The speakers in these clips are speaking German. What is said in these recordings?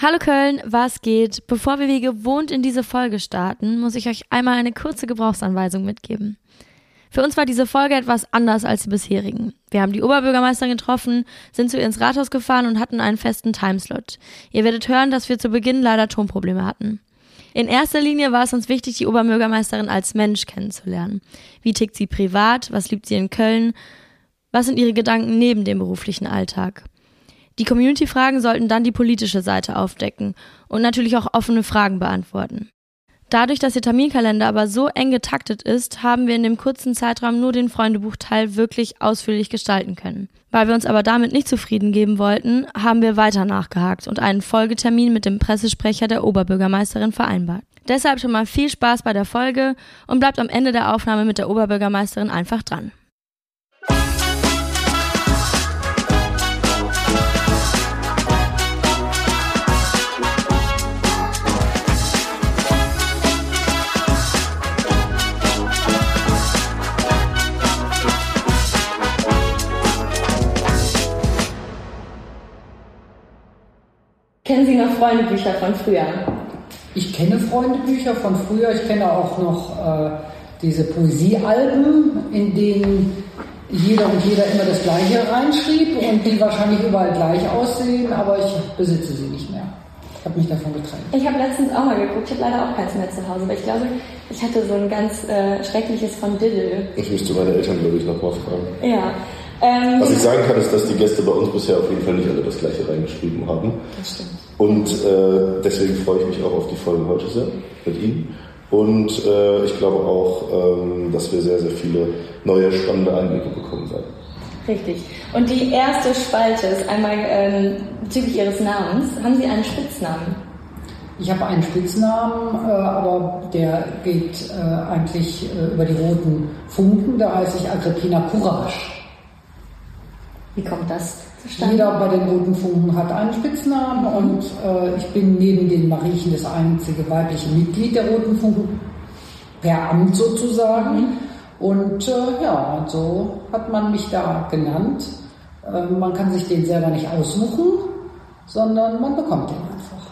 Hallo Köln, was geht? Bevor wir wie gewohnt in diese Folge starten, muss ich euch einmal eine kurze Gebrauchsanweisung mitgeben. Für uns war diese Folge etwas anders als die bisherigen. Wir haben die Oberbürgermeisterin getroffen, sind zu ihr ins Rathaus gefahren und hatten einen festen Timeslot. Ihr werdet hören, dass wir zu Beginn leider Tonprobleme hatten. In erster Linie war es uns wichtig, die Oberbürgermeisterin als Mensch kennenzulernen. Wie tickt sie privat? Was liebt sie in Köln? Was sind ihre Gedanken neben dem beruflichen Alltag? Die Community-Fragen sollten dann die politische Seite aufdecken und natürlich auch offene Fragen beantworten. Dadurch, dass ihr Terminkalender aber so eng getaktet ist, haben wir in dem kurzen Zeitraum nur den Freundebuchteil wirklich ausführlich gestalten können. Weil wir uns aber damit nicht zufrieden geben wollten, haben wir weiter nachgehakt und einen Folgetermin mit dem Pressesprecher der Oberbürgermeisterin vereinbart. Deshalb schon mal viel Spaß bei der Folge und bleibt am Ende der Aufnahme mit der Oberbürgermeisterin einfach dran. Kennen Sie noch Freundebücher von früher? Ich kenne Freundebücher von früher. Ich kenne auch noch äh, diese Poesiealben, in denen jeder und jeder immer das Gleiche reinschrieb und die wahrscheinlich überall gleich aussehen, aber ich besitze sie nicht mehr. Ich habe mich davon getrennt. Ich habe letztens auch mal geguckt, ich habe leider auch keins mehr zu Hause, aber ich glaube, ich hatte so ein ganz äh, schreckliches von Diddle. Ich müsste meine Eltern, glaube ich, nochmal fragen. Ja. Ähm, Was ich sagen kann, ist, dass die Gäste bei uns bisher auf jeden Fall nicht alle das Gleiche reingeschrieben haben. das stimmt. Und äh, deswegen freue ich mich auch auf die Folge heute sehr mit Ihnen. Und äh, ich glaube auch, ähm, dass wir sehr, sehr viele neue, spannende Einblicke bekommen werden. Richtig. Und die erste Spalte ist einmal ähm, bezüglich Ihres Namens. Haben Sie einen Spitznamen? Ich habe einen Spitznamen, äh, aber der geht äh, eigentlich äh, über die roten Funken. Da heiße ich Agrippina Courage. Wie kommt das zustande? Jeder bei den Roten Funken hat einen Spitznamen und äh, ich bin neben den Mariechen das einzige weibliche Mitglied der Roten Funken, per Amt sozusagen. Und äh, ja, so hat man mich da genannt. Äh, man kann sich den selber nicht aussuchen, sondern man bekommt den einfach.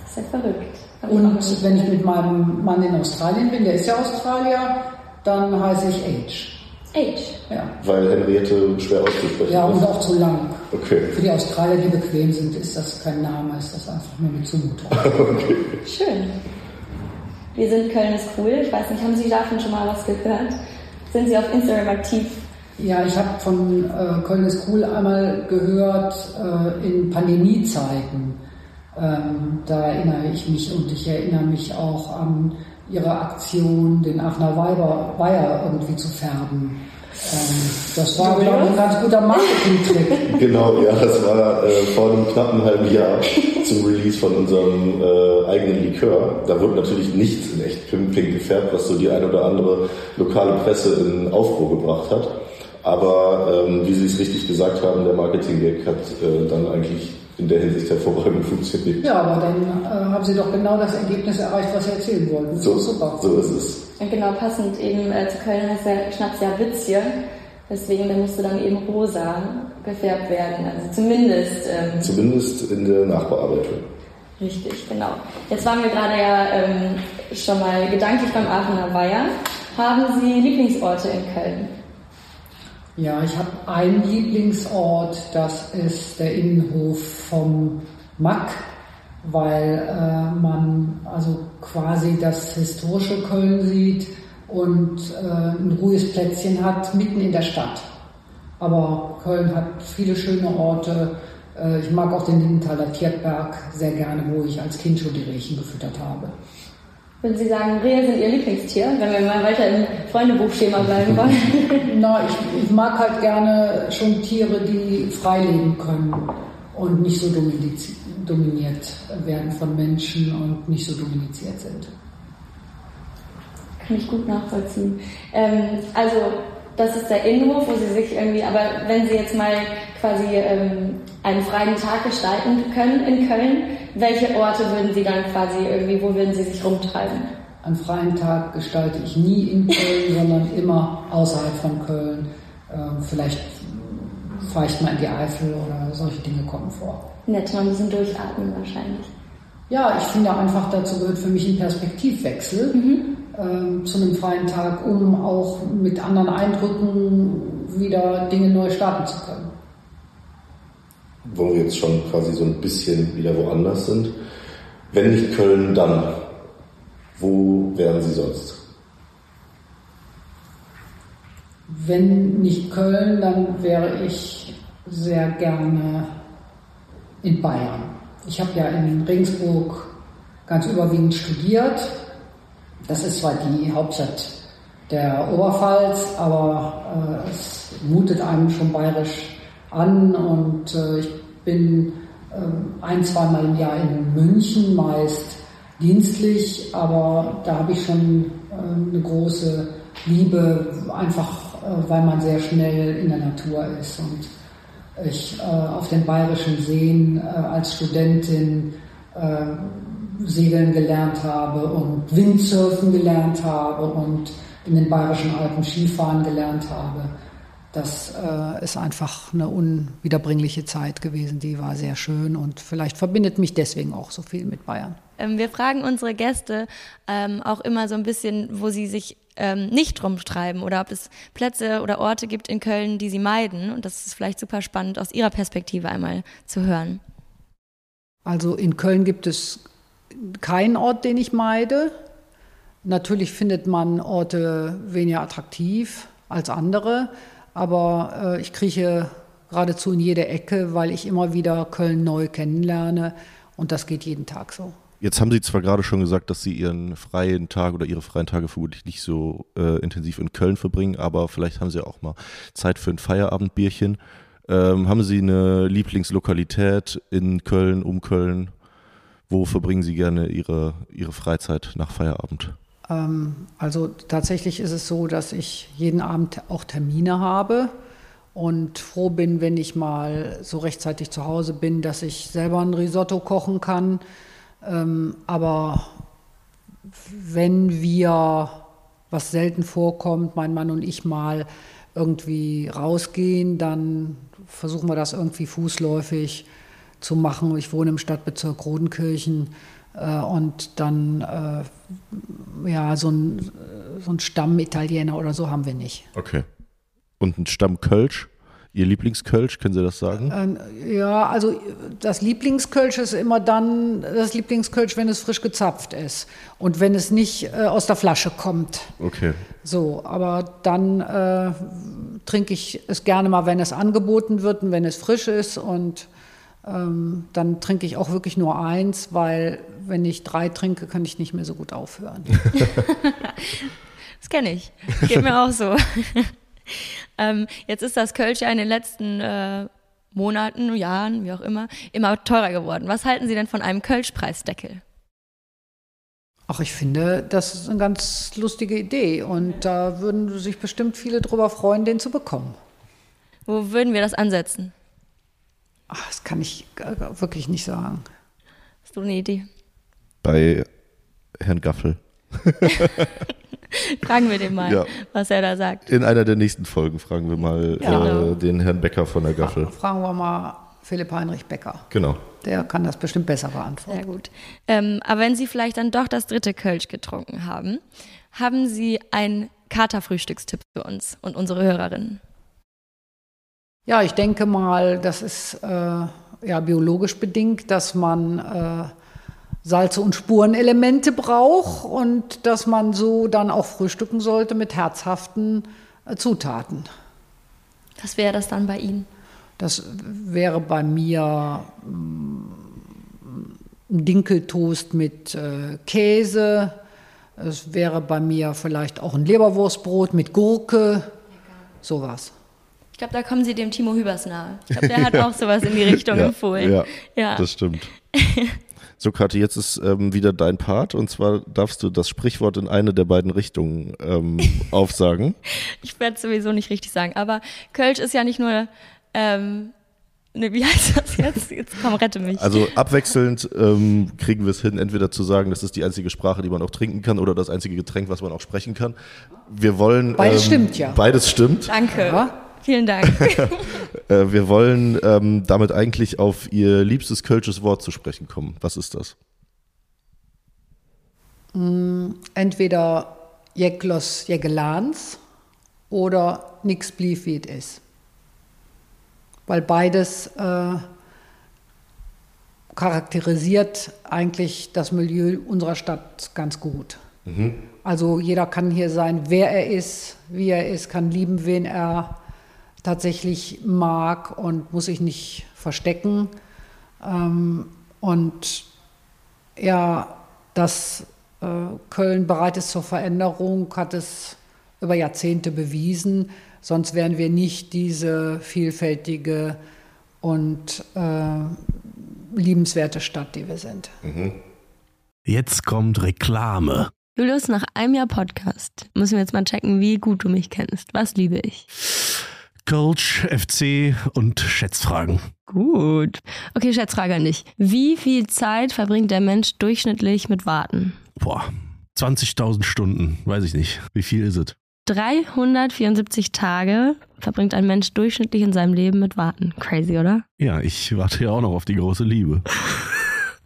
Das ist ja verrückt. Und wenn ich mit meinem Mann in Australien bin, der ist ja Australier, dann heiße ich Age. Age. Ja, Weil Henriette schwer auszusprechen ja und ist. auch zu lang. Okay. Für die Australier, die bequem sind, ist das kein Name, ist das einfach nur eine Zumutung. okay. Schön. Wir sind Köln ist cool. Ich weiß nicht, haben Sie davon schon mal was gehört? Sind Sie auf Instagram aktiv? Ja, ich habe von äh, Köln ist cool einmal gehört äh, in Pandemiezeiten. Ähm, da erinnere ich mich und ich erinnere mich auch an ihre Aktion, den Aachener Weiber, Weiher irgendwie zu färben. Ähm, das war, glaube ich, ein ganz guter Marketing-Trick. Genau, ja, das war äh, vor einem knappen halben Jahr zum Release von unserem äh, eigenen Likör. Da wurde natürlich nichts in echt pink gefärbt, was so die ein oder andere lokale Presse in Aufruhr gebracht hat. Aber ähm, wie Sie es richtig gesagt haben, der Marketing-Gag hat äh, dann eigentlich in der Hinsicht hervorragend funktioniert. Ja, aber dann äh, haben Sie doch genau das Ergebnis erreicht, was Sie erzählen wollten. So, super. so ist es. Und genau passend eben äh, zu Köln heißt der Schnaps ja Witzje. Deswegen, der musste dann eben rosa gefärbt werden. Also zumindest ähm, Zumindest in der Nachbearbeitung. richtig, genau. Jetzt waren wir gerade ja ähm, schon mal gedanklich beim Aachener Weiher. Haben Sie Lieblingsorte in Köln? Ja, ich habe einen Lieblingsort, das ist der Innenhof vom Mack, weil äh, man also quasi das historische Köln sieht und äh, ein ruhiges Plätzchen hat mitten in der Stadt. Aber Köln hat viele schöne Orte. Äh, ich mag auch den Lindenthaler Tierberg sehr gerne, wo ich als Kind schon die Rehchen gefüttert habe. Würden Sie sagen, Rehe sind Ihr Lieblingstier, wenn wir mal weiter im Freundebuchschema bleiben wollen? Na, ich, ich mag halt gerne schon Tiere, die frei leben können und nicht so dominiert werden von Menschen und nicht so dominiziert sind. Kann ich gut nachvollziehen. Ähm, also, das ist der Innenhof, wo Sie sich irgendwie, aber wenn Sie jetzt mal quasi ähm, einen freien Tag gestalten können in Köln, welche Orte würden Sie dann quasi irgendwie, wo würden Sie sich rumtreiben? Einen freien Tag gestalte ich nie in Köln, sondern immer außerhalb von Köln. Ähm, vielleicht fahre ich mal in die Eifel oder solche Dinge kommen vor. Nett, mal ein bisschen durchatmen wahrscheinlich. Ja, ich finde einfach, dazu gehört für mich ein Perspektivwechsel mhm. Ähm, zu einem freien Tag, um auch mit anderen Eindrücken wieder Dinge neu starten zu können. Wo wir jetzt schon quasi so ein bisschen wieder woanders sind. Wenn nicht Köln, dann wo wären Sie sonst? Wenn nicht Köln, dann wäre ich sehr gerne in Bayern. Ich habe ja in Regensburg ganz überwiegend studiert. Das ist zwar die Hauptstadt der Oberpfalz, aber äh, es mutet einem schon bayerisch an und äh, ich bin äh, ein, zweimal im Jahr in München, meist dienstlich, aber da habe ich schon äh, eine große Liebe, einfach äh, weil man sehr schnell in der Natur ist und ich äh, auf den bayerischen Seen äh, als Studentin segeln gelernt habe und Windsurfen gelernt habe und in den bayerischen Alpen Skifahren gelernt habe. Das äh, ist einfach eine unwiederbringliche Zeit gewesen, die war sehr schön und vielleicht verbindet mich deswegen auch so viel mit Bayern. Ähm, wir fragen unsere Gäste ähm, auch immer so ein bisschen, wo sie sich ähm, nicht rumtreiben oder ob es Plätze oder Orte gibt in Köln, die sie meiden. Und das ist vielleicht super spannend aus ihrer Perspektive einmal zu hören. Also in Köln gibt es keinen Ort, den ich meide. Natürlich findet man Orte weniger attraktiv als andere, aber äh, ich krieche geradezu in jede Ecke, weil ich immer wieder Köln neu kennenlerne und das geht jeden Tag so. Jetzt haben Sie zwar gerade schon gesagt, dass Sie Ihren freien Tag oder Ihre freien Tage vermutlich nicht so äh, intensiv in Köln verbringen, aber vielleicht haben Sie auch mal Zeit für ein Feierabendbierchen. Ähm, haben Sie eine Lieblingslokalität in Köln, um Köln? Wo verbringen Sie gerne Ihre, Ihre Freizeit nach Feierabend? Ähm, also tatsächlich ist es so, dass ich jeden Abend auch Termine habe und froh bin, wenn ich mal so rechtzeitig zu Hause bin, dass ich selber ein Risotto kochen kann ähm, aber wenn wir, was selten vorkommt, mein Mann und ich mal irgendwie rausgehen, dann versuchen wir das irgendwie fußläufig zu machen. Ich wohne im Stadtbezirk Rodenkirchen äh, und dann, äh, ja, so ein, so ein Stamm-Italiener oder so haben wir nicht. Okay. Und ein Stamm Kölsch? Ihr Lieblingskölsch, können Sie das sagen? Ähm, ja, also das Lieblingskölsch ist immer dann das Lieblingskölsch, wenn es frisch gezapft ist und wenn es nicht äh, aus der Flasche kommt. Okay. So, aber dann äh, trinke ich es gerne mal, wenn es angeboten wird und wenn es frisch ist und ähm, dann trinke ich auch wirklich nur eins, weil wenn ich drei trinke, kann ich nicht mehr so gut aufhören. das kenne ich. Geht mir auch so. Ähm, jetzt ist das Kölsch ja in den letzten äh, Monaten, Jahren, wie auch immer, immer teurer geworden. Was halten Sie denn von einem Kölschpreisdeckel? Ach, ich finde, das ist eine ganz lustige Idee und da würden sich bestimmt viele drüber freuen, den zu bekommen. Wo würden wir das ansetzen? Ach, das kann ich wirklich nicht sagen. Hast du eine Idee? Bei Herrn Gaffel. fragen wir den mal, ja. was er da sagt. In einer der nächsten Folgen fragen wir mal ja. äh, genau. den Herrn Becker von der Gaffel. Fragen wir mal Philipp Heinrich Becker. Genau. Der kann das bestimmt besser beantworten. Sehr gut. Ähm, aber wenn Sie vielleicht dann doch das dritte Kölsch getrunken haben, haben Sie einen Katerfrühstückstipp für uns und unsere Hörerinnen? Ja, ich denke mal, das ist äh, ja biologisch bedingt, dass man äh, Salze und Spurenelemente braucht und dass man so dann auch frühstücken sollte mit herzhaften äh, Zutaten. Was wäre das dann bei Ihnen? Das wäre bei mir mm, ein Dinkeltoast mit äh, Käse. Es wäre bei mir vielleicht auch ein Leberwurstbrot mit Gurke. Sowas. Ich glaube, da kommen Sie dem Timo Hübers nahe. Ich glaube, der hat auch sowas in die Richtung ja, empfohlen. Ja, ja, das stimmt. So, Kathi, jetzt ist ähm, wieder dein Part und zwar darfst du das Sprichwort in eine der beiden Richtungen ähm, aufsagen. Ich werde es sowieso nicht richtig sagen, aber Kölsch ist ja nicht nur, ähm, ne, wie heißt das jetzt? Jetzt komm, rette mich. Also abwechselnd ähm, kriegen wir es hin, entweder zu sagen, das ist die einzige Sprache, die man auch trinken kann oder das einzige Getränk, was man auch sprechen kann. Wir wollen. Beides ähm, stimmt, ja. Beides stimmt. Danke. Ja. Vielen Dank. Äh, wir wollen ähm, damit eigentlich auf Ihr liebstes kölsches Wort zu sprechen kommen. Was ist das? Entweder Jeklos Jegelans oder nix blieb wie es ist. Weil beides äh, charakterisiert eigentlich das Milieu unserer Stadt ganz gut. Also jeder kann hier sein, wer er ist, wie er ist, kann lieben, wen er tatsächlich mag und muss sich nicht verstecken. Ähm, und ja, dass äh, Köln bereit ist zur Veränderung, hat es über Jahrzehnte bewiesen. Sonst wären wir nicht diese vielfältige und äh, liebenswerte Stadt, die wir sind. Jetzt kommt Reklame. Julius, nach einem Jahr Podcast müssen wir jetzt mal checken, wie gut du mich kennst. Was liebe ich? Coach, FC und Schätzfragen. Gut. Okay, Schätzfrage an dich. Wie viel Zeit verbringt der Mensch durchschnittlich mit Warten? Boah, 20.000 Stunden, weiß ich nicht. Wie viel ist es? 374 Tage verbringt ein Mensch durchschnittlich in seinem Leben mit Warten. Crazy, oder? Ja, ich warte ja auch noch auf die große Liebe.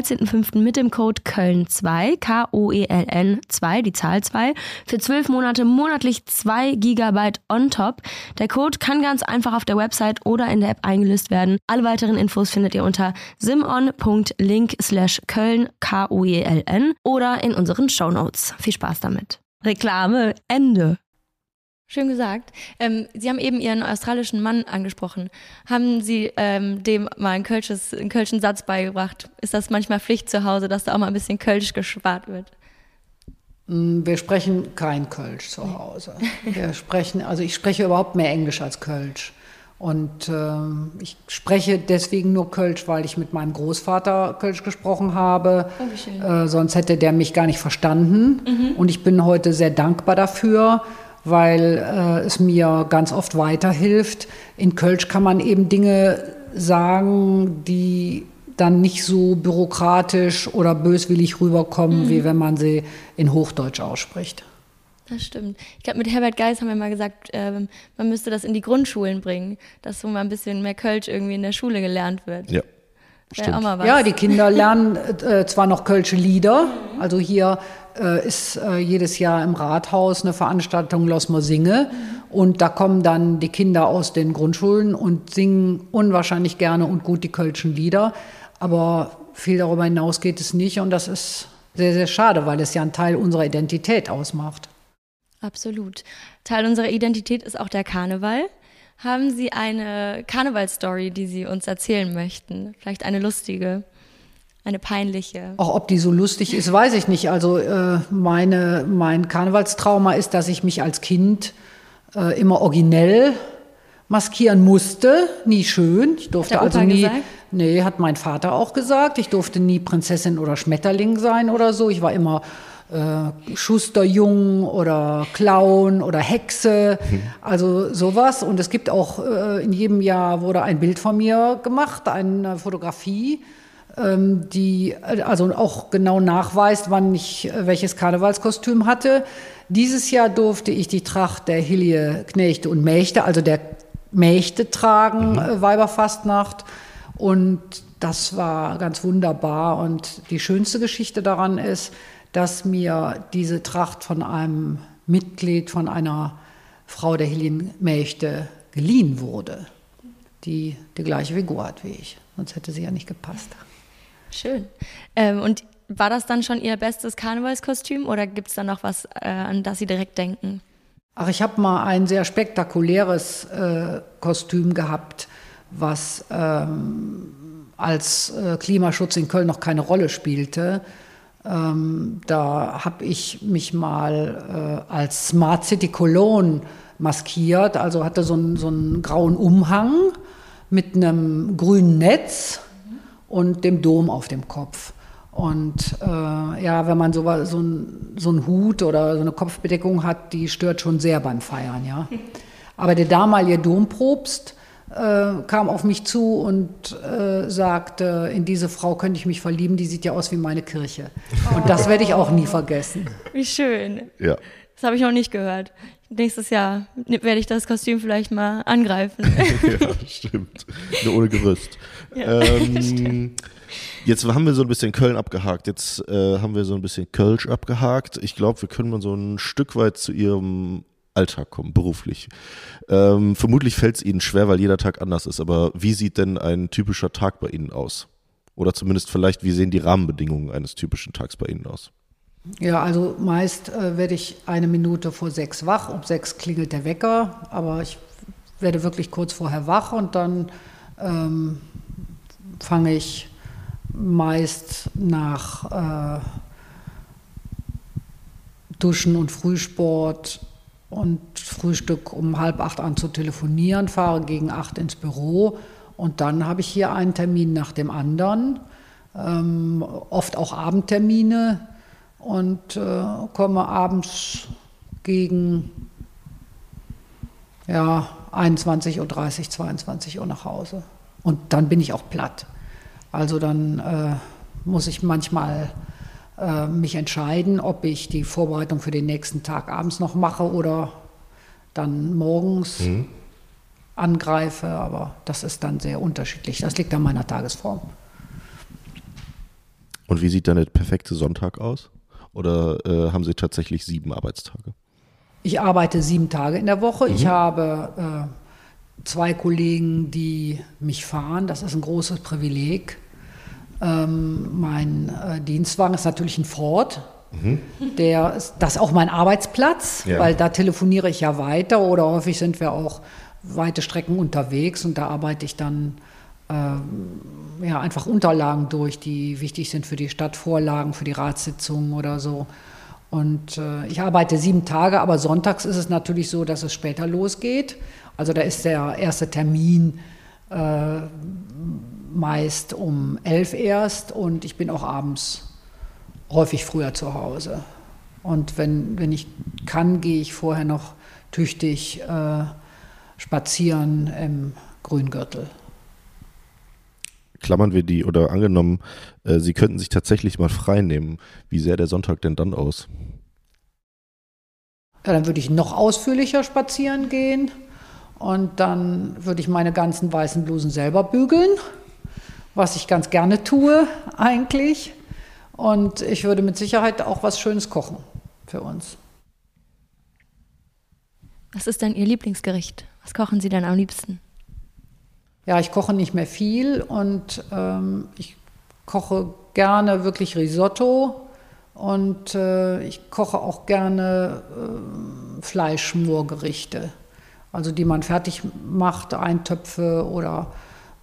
13.05. mit dem Code Köln2, K-O-E-L-N 2, die Zahl 2, für 12 Monate monatlich 2 Gigabyte on top. Der Code kann ganz einfach auf der Website oder in der App eingelöst werden. Alle weiteren Infos findet ihr unter simon.link slash Köln, K-O-E-L-N oder in unseren Shownotes. Viel Spaß damit. Reklame, Ende. Schön gesagt. Ähm, Sie haben eben Ihren australischen Mann angesprochen. Haben Sie ähm, dem mal einen, Kölsches, einen kölschen Satz beigebracht? Ist das manchmal Pflicht zu Hause, dass da auch mal ein bisschen Kölsch gespart wird? Mm, Wir sprechen kein Kölsch zu Hause. Wir sprechen, also ich spreche überhaupt mehr Englisch als Kölsch. Und ähm, ich spreche deswegen nur Kölsch, weil ich mit meinem Großvater Kölsch gesprochen habe. Oh. Äh, sonst hätte der mich gar nicht verstanden. Und ich bin heute sehr dankbar dafür, weil äh, es mir ganz oft weiterhilft. In Kölsch kann man eben Dinge sagen, die dann nicht so bürokratisch oder böswillig rüberkommen, wie wenn man sie in Hochdeutsch ausspricht. Das stimmt. Ich glaube, mit Herbert Geis haben wir mal gesagt, ähm, man müsste das in die Grundschulen bringen, dass so mal ein bisschen mehr Kölsch irgendwie in der Schule gelernt wird. Ja, Wäre auch mal was. Ja, die Kinder lernen äh, zwar noch Kölsche Lieder, also hier äh, ist äh, jedes Jahr im Rathaus eine Veranstaltung Los Mo Singe und da kommen dann die Kinder aus den Grundschulen und singen unwahrscheinlich gerne und gut die Kölschen Lieder, aber viel darüber hinaus geht es nicht und das ist sehr, sehr schade, weil es ja einen Teil unserer Identität ausmacht. Absolut. Teil unserer Identität ist auch der Karneval. Haben Sie eine Karnevalstory, die Sie uns erzählen möchten? Vielleicht eine lustige, eine peinliche? Auch ob die so lustig ist, weiß ich nicht. Also äh, meine, mein Karnevalstrauma ist, dass ich mich als Kind äh, immer originell maskieren musste. Nie schön. Ich durfte Hat der also Opa nie. gesagt? Nee, hat mein Vater auch gesagt. Ich durfte nie Prinzessin oder Schmetterling sein oder so. Ich war immer äh, Schusterjung oder Clown oder Hexe, also sowas. Und es gibt auch äh, in jedem Jahr wurde ein Bild von mir gemacht, eine Fotografie, die äh, also auch genau nachweist, wann ich äh, welches Karnevalskostüm hatte. Dieses Jahr durfte ich die Tracht der Hilje, Knechte und Mächte, also der Mächte tragen, äh, Weiberfastnacht. Und das war ganz wunderbar. Und die schönste Geschichte daran ist, dass mir diese Tracht von einem Mitglied von einer Frau der Hiljenmächte geliehen wurde, die die gleiche Figur hat wie ich. Sonst hätte sie ja nicht gepasst. Schön. Ähm, und war das dann schon Ihr bestes Karnevalskostüm oder gibt es da noch was, äh, an das Sie direkt denken? Ach, ich habe mal ein sehr spektakuläres äh, Kostüm gehabt, was ähm, als äh, Klimaschutz in Köln noch keine Rolle spielte. Ähm, da habe ich mich mal äh, als Smart City Cologne maskiert, also hatte so einen, so einen grauen Umhang mit einem grünen Netz und dem Dom auf dem Kopf. Und äh, ja, wenn man so, so, ein, so einen Hut oder so eine Kopfbedeckung hat, die stört schon sehr beim Feiern, ja. Aber der damalige Domprobst äh, kam auf mich zu und äh, sagte, in diese Frau könnte ich mich verlieben, die sieht ja aus wie meine Kirche. Und das werde ich auch nie vergessen. Wie schön. Ja. Das habe ich noch nicht gehört. Nächstes Jahr werde ich das Kostüm vielleicht mal angreifen. ja, stimmt. Nur ohne Gerüst. Ja, ähm, jetzt haben wir so ein bisschen Köln abgehakt. Jetzt äh, haben wir so ein bisschen Kölsch abgehakt. Ich glaube, wir können mal so ein Stück weit zu Ihrem Alltag kommen, beruflich. Ähm, vermutlich fällt es Ihnen schwer, weil jeder Tag anders ist. Aber wie sieht denn ein typischer Tag bei Ihnen aus? Oder zumindest vielleicht, wie sehen die Rahmenbedingungen eines typischen Tags bei Ihnen aus? Ja, also meist äh, werde ich eine Minute vor sechs wach. Um sechs klingelt der Wecker, aber ich werde wirklich kurz vorher wach und dann ähm, fange ich meist nach äh, Duschen und Frühsport und Frühstück um halb acht an zu telefonieren, fahre gegen acht ins Büro und dann habe ich hier einen Termin nach dem anderen, ähm, oft auch Abendtermine und äh, komme abends gegen ja, 21.30 Uhr, 22 Uhr nach Hause. Und dann bin ich auch platt. Also dann äh, muss ich manchmal äh, mich entscheiden, ob ich die Vorbereitung für den nächsten Tag abends noch mache oder dann morgens mhm. angreife. Aber das ist dann sehr unterschiedlich. Das liegt an meiner Tagesform. Und wie sieht dann der perfekte Sonntag aus? Oder äh, haben Sie tatsächlich sieben Arbeitstage? Ich arbeite sieben Tage in der Woche. Mhm. Ich habe äh, zwei Kollegen, die mich fahren. Das ist ein großes Privileg. Ähm, mein äh, Dienstwagen ist natürlich ein Ford. Mhm. Der ist, das ist auch mein Arbeitsplatz, ja. weil da telefoniere ich ja weiter oder häufig sind wir auch weite Strecken unterwegs und da arbeite ich dann äh, ja, einfach Unterlagen durch, die wichtig sind für die Stadtvorlagen, für die Ratssitzungen oder so. Und äh, ich arbeite sieben Tage, aber sonntags ist es natürlich so, dass es später losgeht. Also da ist der erste Termin äh, meist um elf erst und ich bin auch abends häufig früher zu Hause. Und wenn, wenn ich kann, gehe ich vorher noch tüchtig äh, spazieren im Grüngürtel. Klammern wir die oder angenommen, äh, Sie könnten sich tatsächlich mal frei nehmen. Wie sähe der Sonntag denn dann aus? Ja, dann würde ich noch ausführlicher spazieren gehen und dann würde ich meine ganzen weißen Blusen selber bügeln was ich ganz gerne tue eigentlich. Und ich würde mit Sicherheit auch was Schönes kochen für uns. Was ist denn Ihr Lieblingsgericht? Was kochen Sie denn am liebsten? Ja, ich koche nicht mehr viel und ähm, ich koche gerne wirklich Risotto und äh, ich koche auch gerne äh, Fleischschmorgerichte, also die man fertig macht, Eintöpfe oder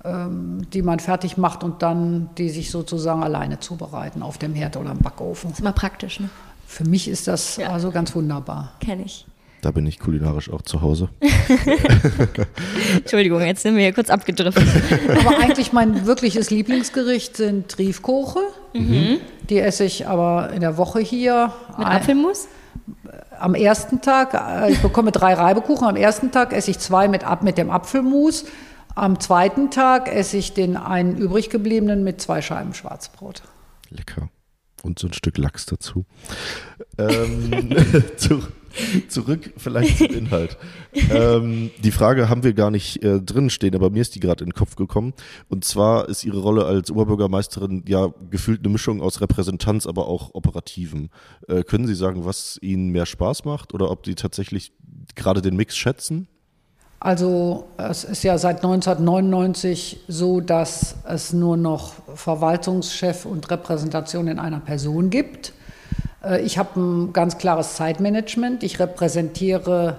ähm, die man fertig macht und dann die sich sozusagen alleine zubereiten auf dem Herd oder im Backofen. Das ist immer praktisch, ne? Für mich ist das ja. also ganz wunderbar. Kenne ich. Da bin ich kulinarisch auch zu Hause. Entschuldigung, jetzt sind wir hier kurz abgedriftet. aber eigentlich mein wirkliches Lieblingsgericht sind Triefkoche. Mhm. Die esse ich aber in der Woche hier. Mit Apfelmus? Am ersten Tag, äh, ich bekomme drei Reibekuchen. Am ersten Tag esse ich zwei mit, mit dem Apfelmus. Am zweiten Tag esse ich den einen übrig gebliebenen mit zwei Scheiben Schwarzbrot. Lecker. Und so ein Stück Lachs dazu. Ähm, zu, zurück vielleicht zum Inhalt. Ähm, die Frage haben wir gar nicht äh, drin stehen, aber mir ist die gerade in den Kopf gekommen. Und zwar ist Ihre Rolle als Oberbürgermeisterin ja gefühlt eine Mischung aus Repräsentanz, aber auch Operativen. Äh, können Sie sagen, was Ihnen mehr Spaß macht oder ob Sie tatsächlich gerade den Mix schätzen? Also es ist ja seit 1999 so, dass es nur noch Verwaltungschef und Repräsentation in einer Person gibt. Äh, ich habe ein ganz klares Zeitmanagement. Ich repräsentiere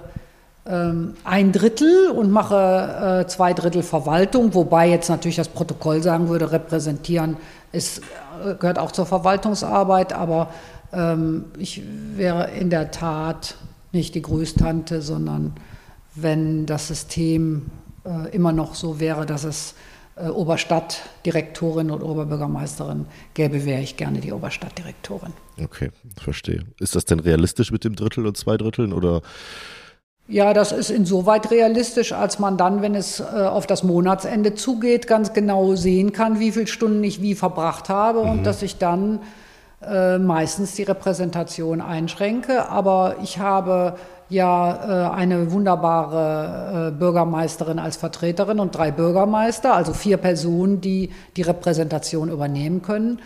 ähm, ein Drittel und mache äh, zwei Drittel Verwaltung, wobei jetzt natürlich das Protokoll sagen würde, repräsentieren ist, äh, gehört auch zur Verwaltungsarbeit, aber ähm, ich wäre in der Tat nicht die Größtante, sondern wenn das System immer noch so wäre, dass es Oberstadtdirektorin und Oberbürgermeisterin gäbe, wäre ich gerne die Oberstadtdirektorin. Okay, verstehe. Ist das denn realistisch mit dem Drittel und zwei Dritteln oder? Ja, das ist insoweit realistisch, als man dann, wenn es äh, auf das Monatsende zugeht, ganz genau sehen kann, wie viele Stunden ich wie verbracht habe mhm. und dass ich dann äh, meistens die Repräsentation einschränke. Aber ich habe ja äh, eine wunderbare äh, Bürgermeisterin als Vertreterin und drei Bürgermeister, also vier Personen, die die Repräsentation übernehmen können.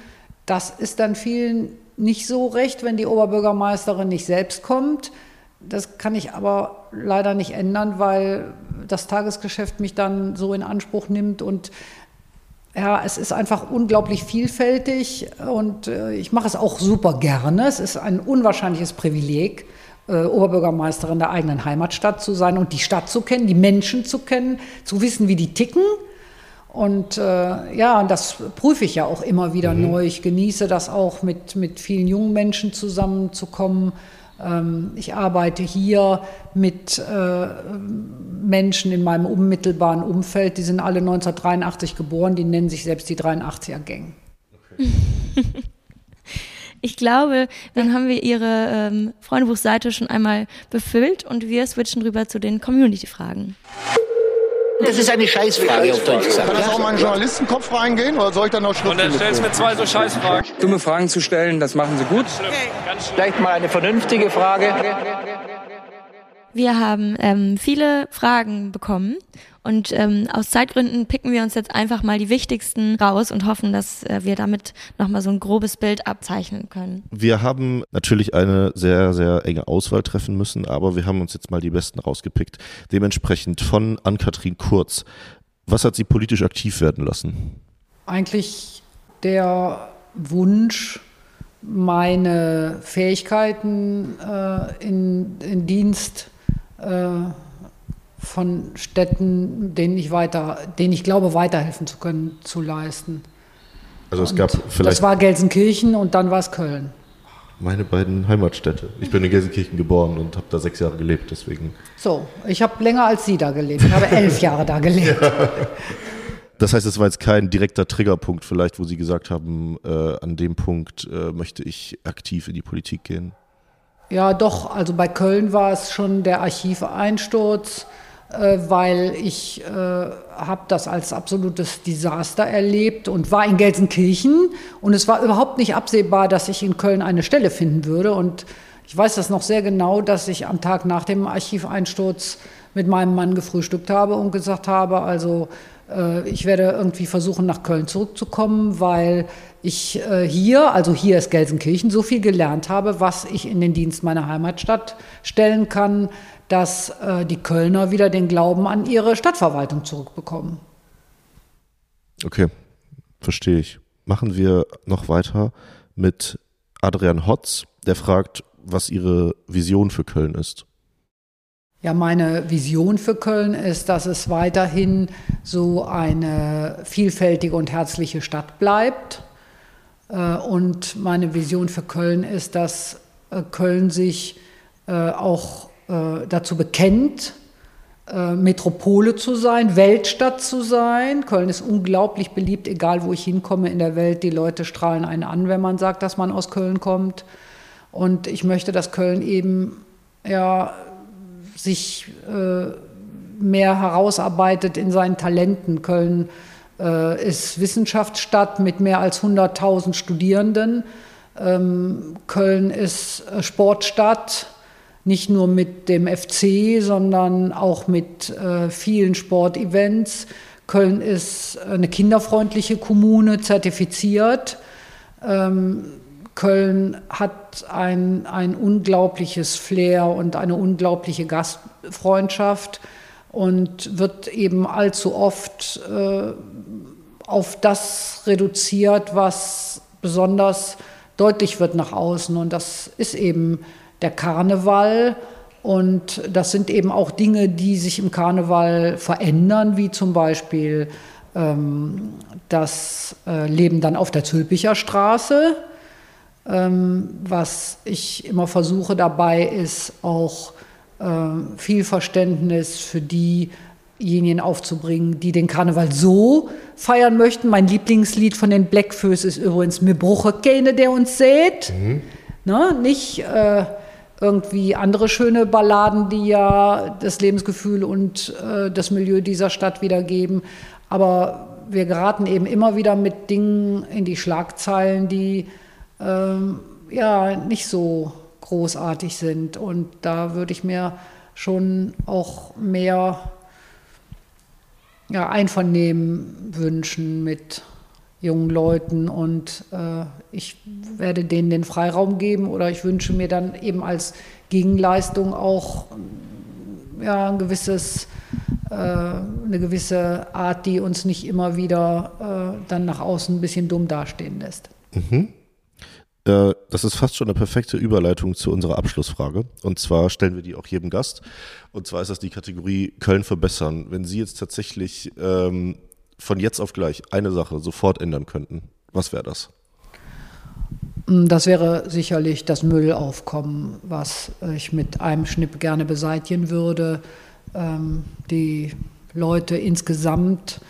Das ist dann vielen nicht so recht, wenn die Oberbürgermeisterin nicht selbst kommt. Das kann ich aber leider nicht ändern, weil das Tagesgeschäft mich dann so in Anspruch nimmt und ja, es ist einfach unglaublich vielfältig und äh, ich mache es auch super gerne. Es ist ein unwahrscheinliches Privileg, äh, Oberbürgermeisterin der eigenen Heimatstadt zu sein und die Stadt zu kennen, die Menschen zu kennen, zu wissen, wie die ticken. Und äh, ja, und das prüfe ich ja auch immer wieder mhm. neu. Ich genieße das auch, mit, mit vielen jungen Menschen zusammenzukommen. Ähm, ich arbeite hier mit äh, Menschen in meinem unmittelbaren Umfeld, die sind alle 1983 geboren, die nennen sich selbst die 83er Gang. Okay. Ich glaube, dann haben wir Ihre ähm, Freundebuchseite schon einmal befüllt und wir switchen rüber zu den Community-Fragen. Das ist eine Scheißfrage, auf Deutsch gesagt. Kann das auch mal in den Journalistenkopf reingehen oder soll ich dann noch schlucken? Und dann stellst du mir zwei so Scheißfragen. Dumme Fragen zu stellen, das machen Sie gut. Okay. Vielleicht mal eine vernünftige Frage. Wir haben ähm, viele Fragen bekommen und ähm, aus Zeitgründen picken wir uns jetzt einfach mal die wichtigsten raus und hoffen, dass äh, wir damit nochmal so ein grobes Bild abzeichnen können. Wir haben natürlich eine sehr, sehr enge Auswahl treffen müssen, aber wir haben uns jetzt mal die besten rausgepickt. Dementsprechend von Ann-Kathrin Kurz. Was hat sie politisch aktiv werden lassen? Eigentlich der Wunsch, meine Fähigkeiten äh, in, in Dienst äh, von Städten, denen ich weiter, denen ich glaube, weiterhelfen zu können, zu leisten. Also es gab vielleicht. Das war Gelsenkirchen und dann war es Köln. Meine beiden Heimatstädte. Ich bin in Gelsenkirchen geboren und habe da sechs Jahre gelebt, deswegen. So, ich habe länger als Sie da gelebt. Ich habe elf Jahre da gelebt. Ja. Das heißt, es war jetzt kein direkter Triggerpunkt vielleicht, wo Sie gesagt haben, äh, an dem Punkt äh, möchte ich aktiv in die Politik gehen. Ja, doch. Also bei Köln war es schon der Archiveinsturz, weil ich äh, habe das als absolutes Desaster erlebt und war in Gelsenkirchen und es war überhaupt nicht absehbar, dass ich in Köln eine Stelle finden würde. Und ich weiß das noch sehr genau, dass ich am Tag nach dem Archiveinsturz mit meinem Mann gefrühstückt habe und gesagt habe, also äh, ich werde irgendwie versuchen, nach Köln zurückzukommen, weil ich äh, hier, also hier ist Gelsenkirchen, so viel gelernt habe, was ich in den Dienst meiner Heimatstadt stellen kann, dass äh, die Kölner wieder den Glauben an ihre Stadtverwaltung zurückbekommen. Okay, verstehe ich. Machen wir noch weiter mit Adrian Hotz, der fragt, was Ihre Vision für Köln ist. Ja, meine Vision für Köln ist, dass es weiterhin so eine vielfältige und herzliche Stadt bleibt. Äh, und meine Vision für Köln ist, dass äh, Köln sich äh, dazu bekennt, Metropole zu sein, Weltstadt zu sein. Köln ist unglaublich beliebt, egal wo ich hinkomme in der Welt. Die Leute strahlen einen an, wenn man sagt, dass man aus Köln kommt. Und ich möchte, dass Köln eben ja, sich äh, mehr herausarbeitet in seinen Talenten. Köln äh, ist Wissenschaftsstadt mit mehr als 100.000 Studierenden. Ähm, Köln ist äh, Sportstadt, nicht nur mit dem FC, sondern auch mit äh, vielen Sportevents. Köln ist eine kinderfreundliche Kommune, zertifiziert. Ähm, Köln hat ein, ein unglaubliches Flair und eine unglaubliche Gastfreundschaft und wird eben allzu oft äh, auf das reduziert, was besonders deutlich wird nach außen. Und das ist eben der Karneval Und das sind eben auch Dinge, die sich im Karneval verändern, wie zum Beispiel ähm, das äh, Leben dann auf der Zülpicher Straße. Ähm, was ich immer versuche dabei ist auch äh, viel Verständnis für diejenigen aufzubringen, die den Karneval so feiern möchten. Mein Lieblingslied von den Blackfoes ist übrigens Mir bruche keine, der uns sät. Mhm. Ne? Nicht äh, irgendwie andere schöne Balladen, die ja das Lebensgefühl und äh, das Milieu dieser Stadt wiedergeben. Aber wir geraten eben immer wieder mit Dingen in die Schlagzeilen, die ähm, ja nicht so großartig sind. Und da würde ich mir schon auch mehr ja, Einvernehmen wünschen mit jungen Leuten und äh, ich werde denen den Freiraum geben oder ich wünsche mir dann eben als Gegenleistung auch ja, ein gewisses, äh, eine gewisse Art, die uns nicht immer wieder äh, dann nach außen ein bisschen dumm dastehen lässt. Mhm. Äh, das ist fast schon eine perfekte Überleitung zu unserer Abschlussfrage. Und zwar stellen wir die auch jedem Gast. Und zwar ist das die Kategorie Köln verbessern. Wenn Sie jetzt tatsächlich ähm, von jetzt auf gleich eine Sache sofort ändern könnten, was wäre das? Mm, das wäre sicherlich das Müllaufkommen, was ich mit einem Schnipp gerne beseitigen würde. Ähm, die Leute insgesamt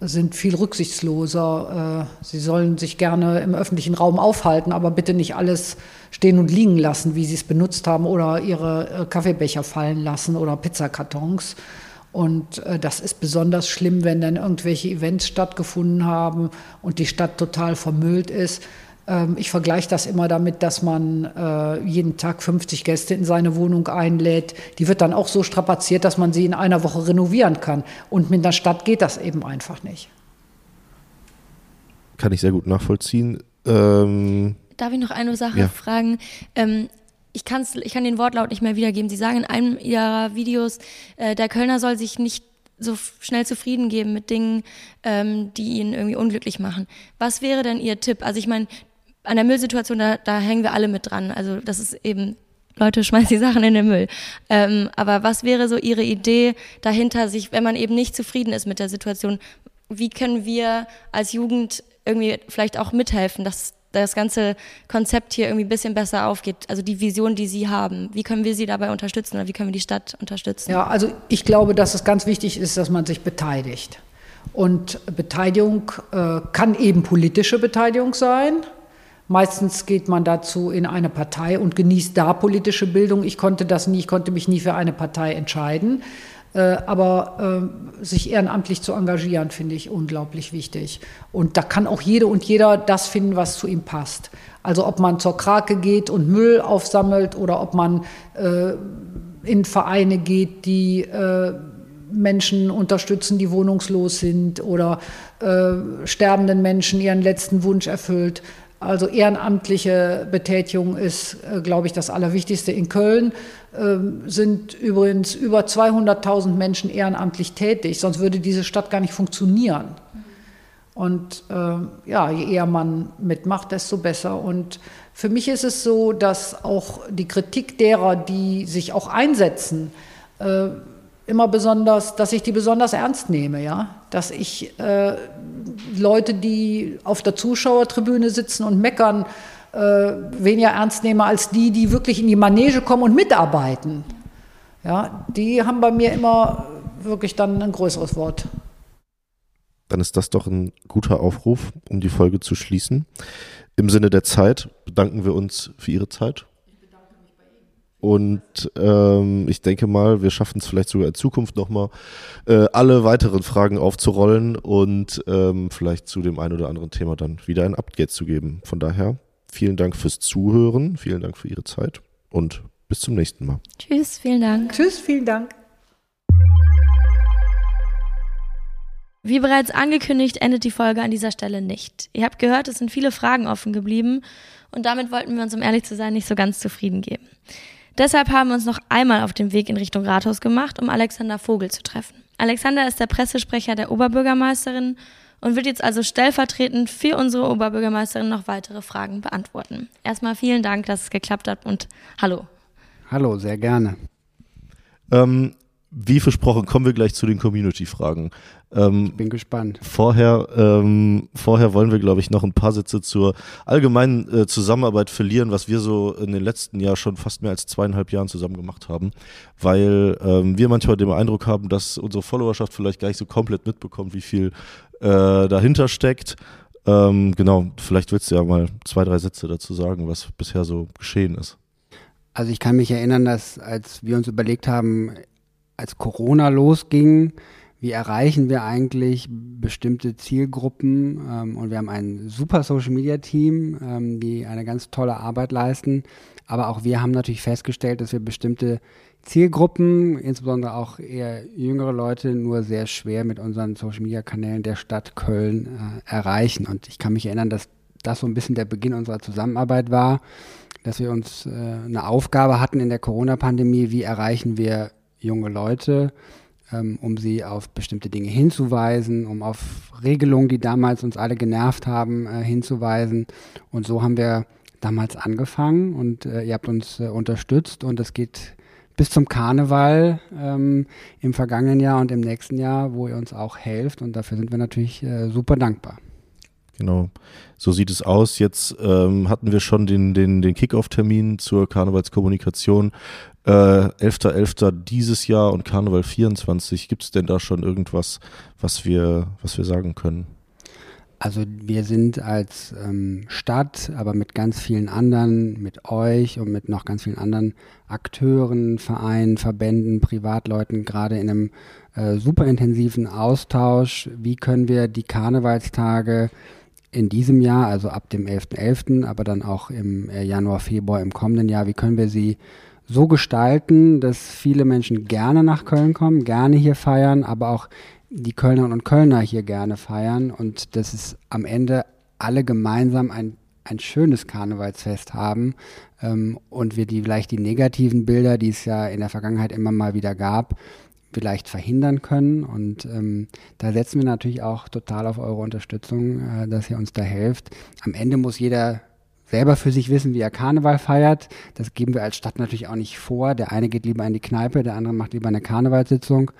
sind viel rücksichtsloser. Äh, sie sollen sich gerne im öffentlichen Raum aufhalten, aber bitte nicht alles stehen und liegen lassen, wie sie es benutzt haben, oder ihre äh, Kaffeebecher fallen lassen oder Pizzakartons. Und äh, das ist besonders schlimm, wenn dann irgendwelche Events stattgefunden haben und die Stadt total vermüllt ist. Ähm, ich vergleiche das immer damit, dass man äh, jeden Tag 50 Gäste in seine Wohnung einlädt. Die wird dann auch so strapaziert, dass man sie in einer Woche renovieren kann. Und mit einer Stadt geht das eben einfach nicht. Kann ich sehr gut nachvollziehen. Ähm Darf ich noch eine Sache ja. fragen? Ähm, ich, kann's, ich kann den Wortlaut nicht mehr wiedergeben. Sie sagen in einem Ihrer Videos, äh, der Kölner soll sich nicht so schnell zufrieden geben mit Dingen, ähm, die ihn irgendwie unglücklich machen. Was wäre denn Ihr Tipp? Also ich meine, an der Müllsituation, da, da hängen wir alle mit dran. Also das ist eben, Leute schmeißen die Sachen in den Müll. Ähm, aber was wäre so Ihre Idee dahinter, sich, wenn man eben nicht zufrieden ist mit der Situation, wie können wir als Jugend irgendwie vielleicht auch mithelfen, dass das ganze Konzept hier irgendwie ein bisschen besser aufgeht, also die Vision, die Sie haben. Wie können wir Sie dabei unterstützen oder wie können wir die Stadt unterstützen? Ja, also ich glaube, dass es ganz wichtig ist, dass man sich beteiligt. Und Beteiligung äh, kann eben politische Beteiligung sein. Meistens geht man dazu in eine Partei und genießt da politische Bildung. Ich konnte das nie, ich konnte mich nie für eine Partei entscheiden. Äh, aber äh, sich ehrenamtlich zu engagieren, finde ich unglaublich wichtig. Und da kann auch jede und jeder das finden, was zu ihm passt. Also ob man zur Krake geht und Müll aufsammelt oder ob man äh, in Vereine geht, die Menschen unterstützen, die wohnungslos sind oder sterbenden Menschen ihren letzten Wunsch erfüllt. Also ehrenamtliche Betätigung ist, äh, glaube ich, das Allerwichtigste. In Köln äh, sind übrigens über 200.000 Menschen ehrenamtlich tätig, sonst würde diese Stadt gar nicht funktionieren. Und äh, ja, je eher man mitmacht, desto besser. Und für mich ist es so, dass auch die Kritik derer, die sich auch einsetzen, äh, immer besonders, dass ich die besonders ernst nehme, ja, dass ich äh, Leute, die auf der Zuschauertribüne sitzen und meckern, äh, weniger ernst nehme als die, die wirklich in die Manege kommen und mitarbeiten. Ja, die haben bei mir immer wirklich dann ein größeres Wort. Dann ist das doch ein guter Aufruf, um die Folge zu schließen. Im Sinne der Zeit bedanken wir uns für Ihre Zeit und ähm, ich denke mal, wir schaffen es vielleicht sogar in Zukunft nochmal, äh, alle weiteren Fragen aufzurollen und ähm, vielleicht zu dem einen oder anderen Thema dann wieder ein Update zu geben. Von daher, vielen Dank fürs Zuhören, vielen Dank für Ihre Zeit und bis zum nächsten Mal. Tschüss, vielen Dank. Tschüss, vielen Dank. Wie bereits angekündigt, endet die Folge an dieser Stelle nicht. Ihr habt gehört, es sind viele Fragen offen geblieben und damit wollten wir uns, um ehrlich zu sein, nicht so ganz zufrieden geben. Deshalb haben wir uns noch einmal auf den Weg in Richtung Rathaus gemacht, um Alexander Vogel zu treffen. Alexander ist der Pressesprecher der Oberbürgermeisterin und wird jetzt also stellvertretend für unsere Oberbürgermeisterin noch weitere Fragen beantworten. Erstmal vielen Dank, dass es geklappt hat und hallo. Hallo, sehr gerne. Ähm, wie versprochen, kommen wir gleich zu den Community-Fragen. Ähm, Bin gespannt. Vorher, ähm, vorher wollen wir, glaube ich, noch ein paar Sätze zur allgemeinen äh, Zusammenarbeit verlieren, was wir so in den letzten Jahren schon fast mehr als zweieinhalb Jahren zusammen gemacht haben, weil ähm, wir manchmal den Eindruck haben, dass unsere Followerschaft vielleicht gar nicht so komplett mitbekommt, wie viel äh, dahinter steckt. Ähm, genau, vielleicht willst du ja mal zwei, drei Sätze dazu sagen, was bisher so geschehen ist. Also ich kann mich erinnern, dass als wir uns überlegt haben, als Corona losging, wie erreichen wir eigentlich bestimmte Zielgruppen? Ähm, und wir haben ein super Social Media Team, ähm, die eine ganz tolle Arbeit leisten. Aber auch wir haben natürlich festgestellt, dass wir bestimmte Zielgruppen, insbesondere auch eher jüngere Leute, nur sehr schwer mit unseren Social Media Kanälen der Stadt Köln äh, erreichen. Und ich kann mich erinnern, dass das so ein bisschen der Beginn unserer Zusammenarbeit war, dass wir uns äh, eine Aufgabe hatten in der Corona-Pandemie, wie erreichen wir junge Leute, ähm, um sie auf bestimmte Dinge hinzuweisen, um auf Regelungen, die damals uns alle genervt haben, äh, hinzuweisen. Und so haben wir damals angefangen und äh, ihr habt uns äh, unterstützt und es geht bis zum Karneval ähm, im vergangenen Jahr und im nächsten Jahr, wo ihr uns auch helft und dafür sind wir natürlich äh, super dankbar. Genau, so sieht es aus. Jetzt ähm, hatten wir schon den, den, den Kickoff-Termin zur Karnevalskommunikation. Äh, 11.11. dieses Jahr und Karneval 24. Gibt es denn da schon irgendwas, was wir, was wir sagen können? Also wir sind als ähm, Stadt, aber mit ganz vielen anderen, mit euch und mit noch ganz vielen anderen Akteuren, Vereinen, Verbänden, Privatleuten gerade in einem äh, super intensiven Austausch. Wie können wir die Karnevalstage in diesem Jahr, also ab dem 11.11., .11., aber dann auch im äh, Januar, Februar im kommenden Jahr, wie können wir sie so gestalten, dass viele Menschen gerne nach Köln kommen, gerne hier feiern, aber auch die Kölnerinnen und Kölner hier gerne feiern und dass es am Ende alle gemeinsam ein, ein schönes Karnevalsfest haben ähm, und wir die vielleicht die negativen Bilder, die es ja in der Vergangenheit immer mal wieder gab, vielleicht verhindern können. Und ähm, da setzen wir natürlich auch total auf eure Unterstützung, äh, dass ihr uns da helft. Am Ende muss jeder selber für sich wissen, wie er Karneval feiert. Das geben wir als Stadt natürlich auch nicht vor. Der eine geht lieber in die Kneipe, der andere macht lieber eine Karnevalssitzung.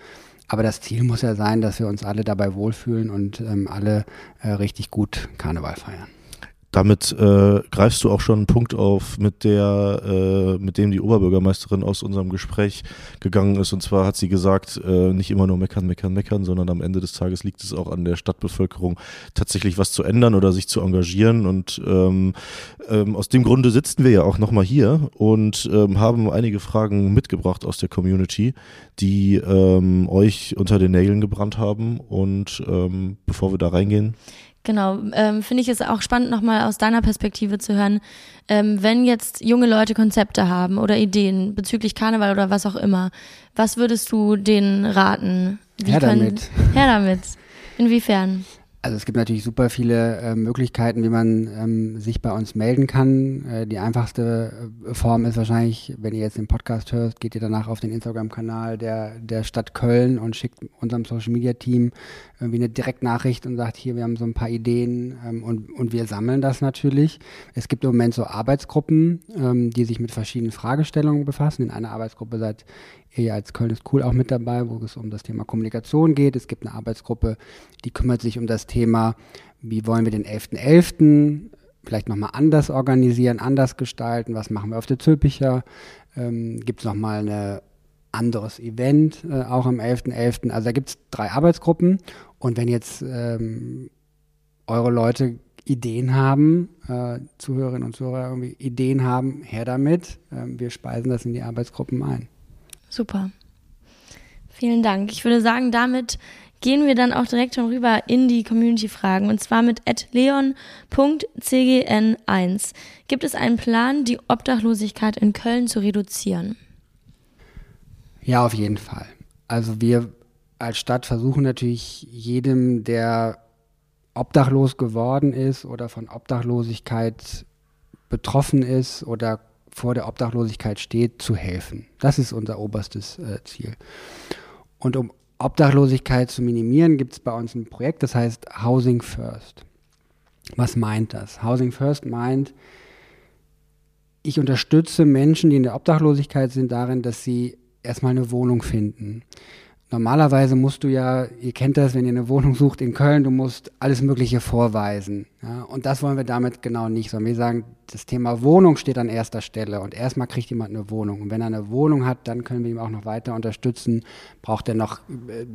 Aber das Ziel muss ja sein, dass wir uns alle dabei wohlfühlen und ähm, alle äh, richtig gut Karneval feiern. Damit äh, greifst du auch schon einen Punkt auf, mit der, äh, mit dem die Oberbürgermeisterin aus unserem Gespräch gegangen ist. Und zwar hat sie gesagt, äh, nicht immer nur meckern, meckern, meckern, sondern am Ende des Tages liegt es auch an der Stadtbevölkerung, tatsächlich was zu ändern oder sich zu engagieren. Und ähm, ähm, aus dem Grunde sitzen wir ja auch nochmal hier und ähm, haben einige Fragen mitgebracht aus der Community, die ähm, euch unter den Nägeln gebrannt haben. Und ähm, bevor wir da reingehen, Genau, ähm, finde ich es auch spannend, nochmal aus deiner Perspektive zu hören, ähm, wenn jetzt junge Leute Konzepte haben oder Ideen bezüglich Karneval oder was auch immer, was würdest du denen raten? Wie her können, damit. Her damit. Inwiefern? Also es gibt natürlich super viele äh, Möglichkeiten, wie man ähm, sich bei uns melden kann. Äh, die einfachste äh, Form ist wahrscheinlich, wenn ihr jetzt den Podcast hört, geht ihr danach auf den Instagram-Kanal der, der Stadt Köln und schickt unserem Social-Media-Team irgendwie eine Direktnachricht und sagt, hier, wir haben so ein paar Ideen ähm, und, und wir sammeln das natürlich. Es gibt im Moment so Arbeitsgruppen, ähm, die sich mit verschiedenen Fragestellungen befassen. In einer Arbeitsgruppe seid ihr als Köln ist cool auch mit dabei, wo es um das Thema Kommunikation geht. Es gibt eine Arbeitsgruppe, die kümmert sich um das Thema, wie wollen wir den 11.11. .11. vielleicht nochmal anders organisieren, anders gestalten, was machen wir auf der Zülpicher, ähm, gibt es nochmal ein anderes Event, äh, auch am 11.11. .11. Also da gibt es drei Arbeitsgruppen und wenn jetzt ähm, eure Leute Ideen haben, äh, Zuhörerinnen und Zuhörer irgendwie Ideen haben, her damit. Ähm, wir speisen das in die Arbeitsgruppen ein. Super. Vielen Dank. Ich würde sagen, damit gehen wir dann auch direkt schon rüber in die Community-Fragen und zwar mit leon.cgn1. Gibt es einen Plan, die Obdachlosigkeit in Köln zu reduzieren? Ja, auf jeden Fall. Also wir als Stadt versuchen natürlich jedem, der obdachlos geworden ist oder von Obdachlosigkeit betroffen ist oder vor der Obdachlosigkeit steht, zu helfen. Das ist unser oberstes äh, Ziel. Und um Obdachlosigkeit zu minimieren, gibt es bei uns ein Projekt, das heißt Housing First. Was meint das? Housing First meint, ich unterstütze Menschen, die in der Obdachlosigkeit sind, darin, dass sie erstmal eine Wohnung finden. Normalerweise musst du ja, ihr kennt das, wenn ihr eine Wohnung sucht in Köln, du musst alles Mögliche vorweisen. Ja? Und das wollen wir damit genau nicht, sondern wir sagen, das Thema Wohnung steht an erster Stelle und erstmal kriegt jemand eine Wohnung. Und wenn er eine Wohnung hat, dann können wir ihm auch noch weiter unterstützen. Braucht er noch äh,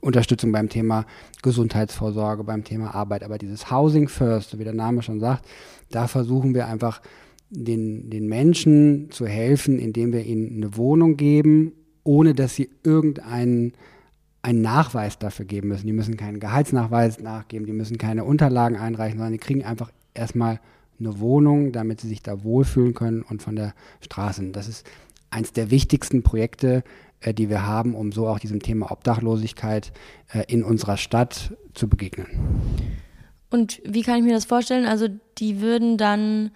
Unterstützung beim Thema Gesundheitsvorsorge, beim Thema Arbeit. Aber dieses Housing First, wie der Name schon sagt, da versuchen wir einfach den, den Menschen zu helfen, indem wir ihnen eine Wohnung geben ohne dass sie irgendeinen einen Nachweis dafür geben müssen. Die müssen keinen Gehaltsnachweis nachgeben, die müssen keine Unterlagen einreichen, sondern die kriegen einfach erstmal eine Wohnung, damit sie sich da wohlfühlen können und von der Straße. Das ist eines der wichtigsten Projekte, äh, die wir haben, um so auch diesem Thema Obdachlosigkeit äh, in unserer Stadt zu begegnen. Und wie kann ich mir das vorstellen? Also die würden dann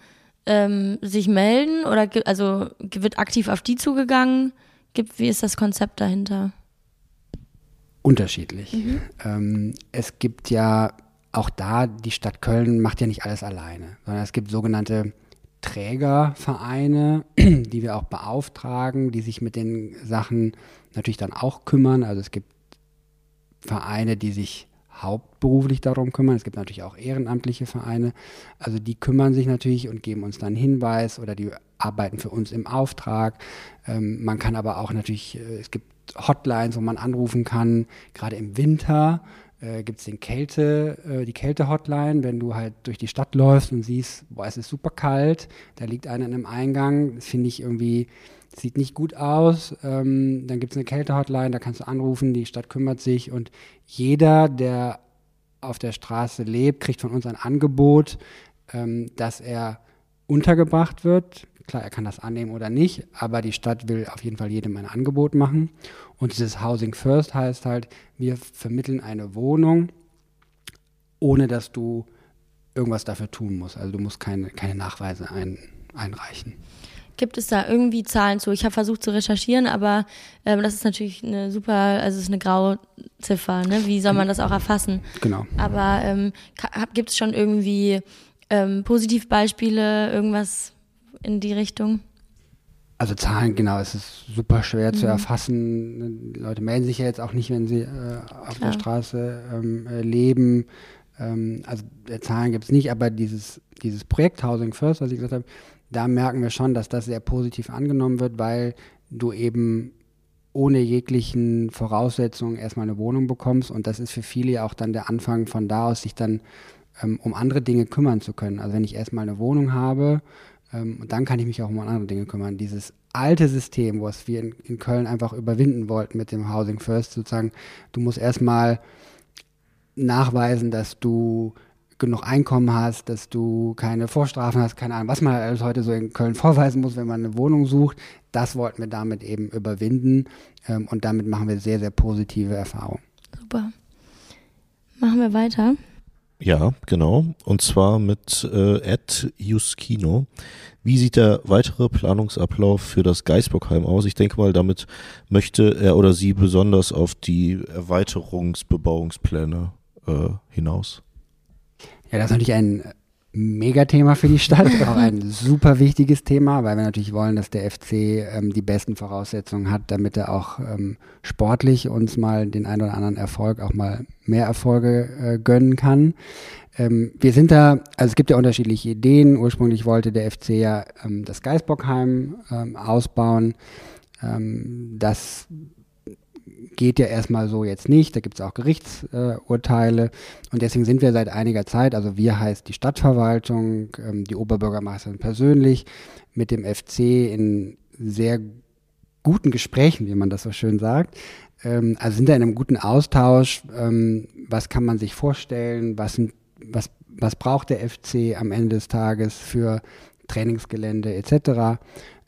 ähm, sich melden oder also wird aktiv auf die zugegangen? Gibt, wie ist das Konzept dahinter? Unterschiedlich. Mhm. Ähm, es gibt ja auch da, die Stadt Köln macht ja nicht alles alleine, sondern es gibt sogenannte Trägervereine, die wir auch beauftragen, die sich mit den Sachen natürlich dann auch kümmern. Also es gibt Vereine, die sich hauptberuflich darum kümmern. Es gibt natürlich auch ehrenamtliche Vereine. Also die kümmern sich natürlich und geben uns dann Hinweis oder die arbeiten für uns im Auftrag. Ähm, man kann aber auch natürlich, äh, es gibt Hotlines, wo man anrufen kann, gerade im Winter. Äh, gibt es den Kälte, äh, die Kälte-Hotline, wenn du halt durch die Stadt läufst und siehst, boah, es ist super kalt, da liegt einer in einem Eingang, das finde ich irgendwie, sieht nicht gut aus. Ähm, dann gibt es eine Kälte-Hotline, da kannst du anrufen, die Stadt kümmert sich und jeder, der auf der Straße lebt, kriegt von uns ein Angebot, ähm, dass er untergebracht wird. Klar, er kann das annehmen oder nicht, aber die Stadt will auf jeden Fall jedem ein Angebot machen. Und dieses Housing First heißt halt, wir vermitteln eine Wohnung, ohne dass du irgendwas dafür tun musst. Also du musst keine, keine Nachweise ein, einreichen. Gibt es da irgendwie Zahlen zu? Ich habe versucht zu recherchieren, aber ähm, das ist natürlich eine super, also es ist eine graue Ziffer, ne? Wie soll man das auch erfassen? Genau. Aber ähm, gibt es schon irgendwie ähm, Positivbeispiele, irgendwas in die Richtung? Also Zahlen, genau, es ist super schwer mhm. zu erfassen. Die Leute melden sich ja jetzt auch nicht, wenn sie äh, auf Klar. der Straße ähm, äh, leben. Ähm, also äh, Zahlen gibt es nicht, aber dieses, dieses Projekt Housing First, was ich gesagt habe, da merken wir schon, dass das sehr positiv angenommen wird, weil du eben ohne jeglichen Voraussetzungen erstmal eine Wohnung bekommst und das ist für viele ja auch dann der Anfang von da aus, sich dann ähm, um andere Dinge kümmern zu können. Also wenn ich erstmal eine Wohnung habe, ähm, dann kann ich mich auch um andere Dinge kümmern. Dieses alte System, was wir in, in Köln einfach überwinden wollten mit dem Housing First, sozusagen, du musst erstmal nachweisen, dass du genug Einkommen hast, dass du keine Vorstrafen hast, keine Ahnung, was man alles heute so in Köln vorweisen muss, wenn man eine Wohnung sucht. Das wollten wir damit eben überwinden ähm, und damit machen wir sehr, sehr positive Erfahrungen. Super. Machen wir weiter. Ja, genau. Und zwar mit äh, Ed Juskino. Wie sieht der weitere Planungsablauf für das Geisbockheim aus? Ich denke mal, damit möchte er oder sie besonders auf die Erweiterungsbebauungspläne äh, hinaus. Ja, das ist natürlich ein Megathema für die Stadt, auch ein super wichtiges Thema, weil wir natürlich wollen, dass der FC ähm, die besten Voraussetzungen hat, damit er auch ähm, sportlich uns mal den einen oder anderen Erfolg, auch mal mehr Erfolge äh, gönnen kann. Ähm, wir sind da, also es gibt ja unterschiedliche Ideen. Ursprünglich wollte der FC ja ähm, das Geisbockheim ähm, ausbauen. Ähm, das geht ja erstmal so jetzt nicht. Da gibt es auch Gerichtsurteile. Äh, und deswegen sind wir seit einiger Zeit, also wir heißt die Stadtverwaltung, ähm, die Oberbürgermeisterin persönlich, mit dem FC in sehr guten Gesprächen, wie man das so schön sagt. Ähm, also sind da in einem guten Austausch. Ähm, was kann man sich vorstellen? Was, was, was braucht der FC am Ende des Tages für Trainingsgelände etc.?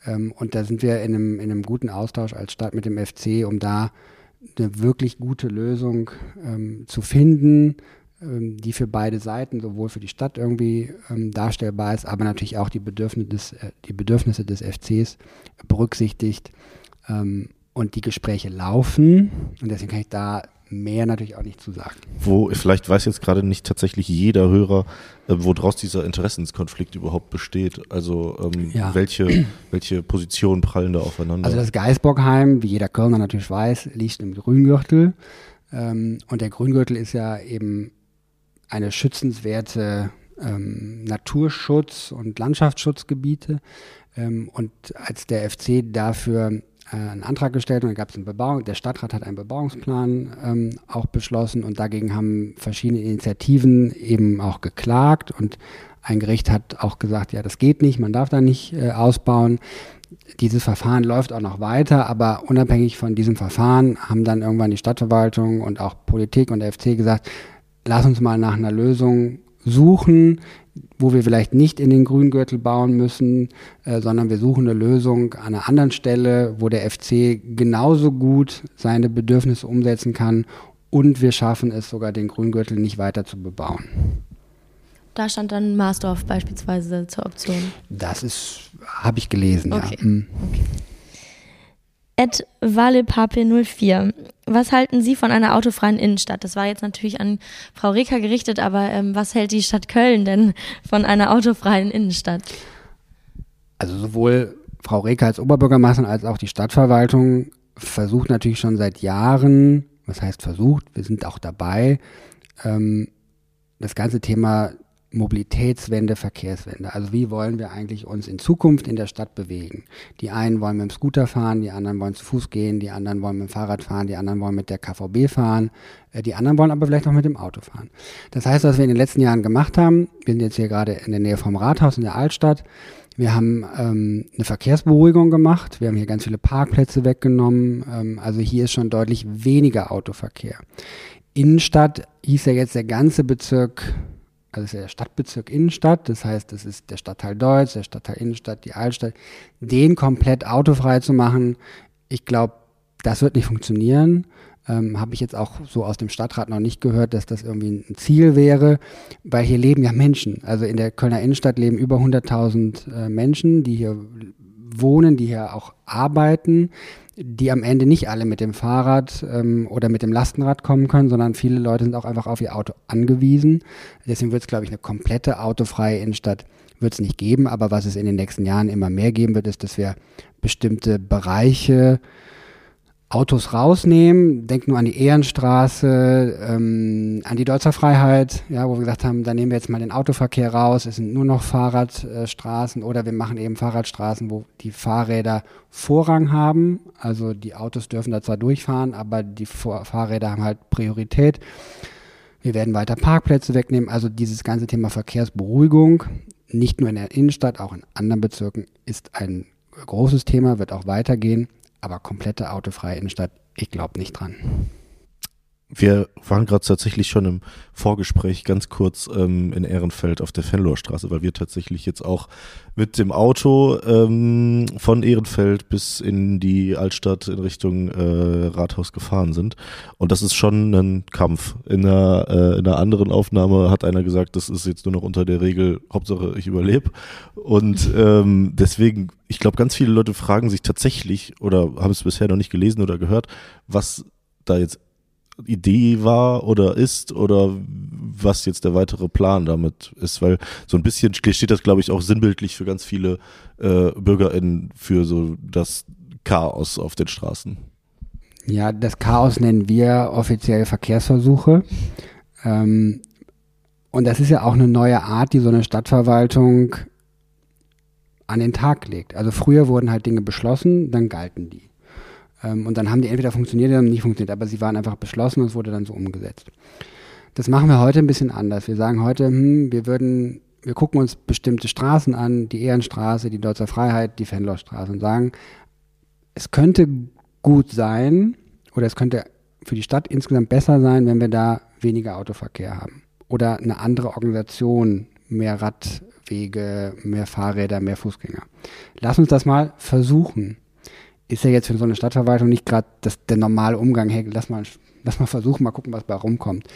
Ähm, und da sind wir in einem, in einem guten Austausch als Stadt mit dem FC, um da eine wirklich gute Lösung ähm, zu finden, ähm, die für beide Seiten, sowohl für die Stadt irgendwie ähm, darstellbar ist, aber natürlich auch die Bedürfnisse des, äh, die Bedürfnisse des FCs berücksichtigt. Ähm, und die Gespräche laufen und deswegen kann ich da mehr natürlich auch nicht zu sagen. Wo, vielleicht weiß jetzt gerade nicht tatsächlich jeder Hörer, äh, woraus dieser Interessenskonflikt überhaupt besteht. Also ähm, ja. welche, welche Positionen prallen da aufeinander? Also das Geisbockheim, wie jeder Kölner natürlich weiß, liegt im Grüngürtel. Ähm, und der Grüngürtel ist ja eben eine schützenswerte ähm, Naturschutz- und Landschaftsschutzgebiete. Ähm, und als der FC dafür einen Antrag gestellt und da gab es einen Bebauung, der Stadtrat hat einen Bebauungsplan ähm, auch beschlossen und dagegen haben verschiedene Initiativen eben auch geklagt und ein Gericht hat auch gesagt, ja, das geht nicht, man darf da nicht äh, ausbauen. Dieses Verfahren läuft auch noch weiter, aber unabhängig von diesem Verfahren haben dann irgendwann die Stadtverwaltung und auch Politik und der FC gesagt, lass uns mal nach einer Lösung suchen, wo wir vielleicht nicht in den Grüngürtel bauen müssen, äh, sondern wir suchen eine Lösung an einer anderen Stelle, wo der FC genauso gut seine Bedürfnisse umsetzen kann und wir schaffen es sogar, den Grüngürtel nicht weiter zu bebauen. Da stand dann Marsdorf beispielsweise zur Option. Das ist, habe ich gelesen, okay. ja. Mhm. Okay. Ed Valepape04. Was halten Sie von einer autofreien Innenstadt? Das war jetzt natürlich an Frau Reker gerichtet, aber ähm, was hält die Stadt Köln denn von einer autofreien Innenstadt? Also sowohl Frau Reker als Oberbürgermeisterin als auch die Stadtverwaltung versucht natürlich schon seit Jahren, was heißt versucht, wir sind auch dabei, ähm, das ganze Thema Mobilitätswende, Verkehrswende. Also wie wollen wir eigentlich uns in Zukunft in der Stadt bewegen? Die einen wollen mit dem Scooter fahren, die anderen wollen zu Fuß gehen, die anderen wollen mit dem Fahrrad fahren, die anderen wollen mit der KVB fahren, äh, die anderen wollen aber vielleicht auch mit dem Auto fahren. Das heißt, was wir in den letzten Jahren gemacht haben, wir sind jetzt hier gerade in der Nähe vom Rathaus in der Altstadt, wir haben ähm, eine Verkehrsberuhigung gemacht, wir haben hier ganz viele Parkplätze weggenommen, ähm, also hier ist schon deutlich weniger Autoverkehr. Innenstadt hieß ja jetzt der ganze Bezirk also ist ja der Stadtbezirk Innenstadt, das heißt, das ist der Stadtteil Deutsch, der Stadtteil Innenstadt, die Altstadt, den komplett autofrei zu machen, ich glaube, das wird nicht funktionieren. Ähm, Habe ich jetzt auch so aus dem Stadtrat noch nicht gehört, dass das irgendwie ein Ziel wäre, weil hier leben ja Menschen. Also in der Kölner Innenstadt leben über 100.000 äh, Menschen, die hier wohnen, die hier auch arbeiten, die am Ende nicht alle mit dem Fahrrad ähm, oder mit dem Lastenrad kommen können, sondern viele Leute sind auch einfach auf ihr Auto angewiesen. Deswegen wird es, glaube ich, eine komplette autofreie Innenstadt wird es nicht geben. Aber was es in den nächsten Jahren immer mehr geben wird, ist, dass wir bestimmte Bereiche Autos rausnehmen. Denk nur an die Ehrenstraße, ähm, an die Deutzer Freiheit, ja, wo wir gesagt haben, da nehmen wir jetzt mal den Autoverkehr raus. Es sind nur noch Fahrradstraßen oder wir machen eben Fahrradstraßen, wo die Fahrräder Vorrang haben. Also die Autos dürfen da zwar durchfahren, aber die Fahrräder haben halt Priorität. Wir werden weiter Parkplätze wegnehmen. Also dieses ganze Thema Verkehrsberuhigung, nicht nur in der Innenstadt, auch in anderen Bezirken, ist ein großes Thema, wird auch weitergehen. Aber komplette autofreie Innenstadt, ich glaube nicht dran. Wir waren gerade tatsächlich schon im Vorgespräch ganz kurz ähm, in Ehrenfeld auf der Fenlohrstraße, weil wir tatsächlich jetzt auch mit dem Auto ähm, von Ehrenfeld bis in die Altstadt in Richtung äh, Rathaus gefahren sind. Und das ist schon ein Kampf. In einer, äh, in einer anderen Aufnahme hat einer gesagt, das ist jetzt nur noch unter der Regel, Hauptsache ich überlebe. Und ähm, deswegen, ich glaube, ganz viele Leute fragen sich tatsächlich oder haben es bisher noch nicht gelesen oder gehört, was da jetzt Idee war oder ist oder was jetzt der weitere Plan damit ist, weil so ein bisschen steht das, glaube ich, auch sinnbildlich für ganz viele äh, BürgerInnen für so das Chaos auf den Straßen. Ja, das Chaos nennen wir offiziell Verkehrsversuche. Ähm, und das ist ja auch eine neue Art, die so eine Stadtverwaltung an den Tag legt. Also früher wurden halt Dinge beschlossen, dann galten die. Ähm, und dann haben die entweder funktioniert oder nicht funktioniert, aber sie waren einfach beschlossen und es wurde dann so umgesetzt. Das machen wir heute ein bisschen anders. Wir sagen heute, hm, wir würden, wir gucken uns bestimmte Straßen an, die Ehrenstraße, die Deutscher Freiheit, die Fenlochstraße und sagen, es könnte gut sein oder es könnte für die Stadt insgesamt besser sein, wenn wir da weniger Autoverkehr haben. Oder eine andere Organisation, mehr Radwege, mehr Fahrräder, mehr Fußgänger. Lass uns das mal versuchen ist ja jetzt für so eine Stadtverwaltung nicht gerade der normale Umgang. Hey, lass mal, lass mal versuchen, mal gucken, was bei rumkommt.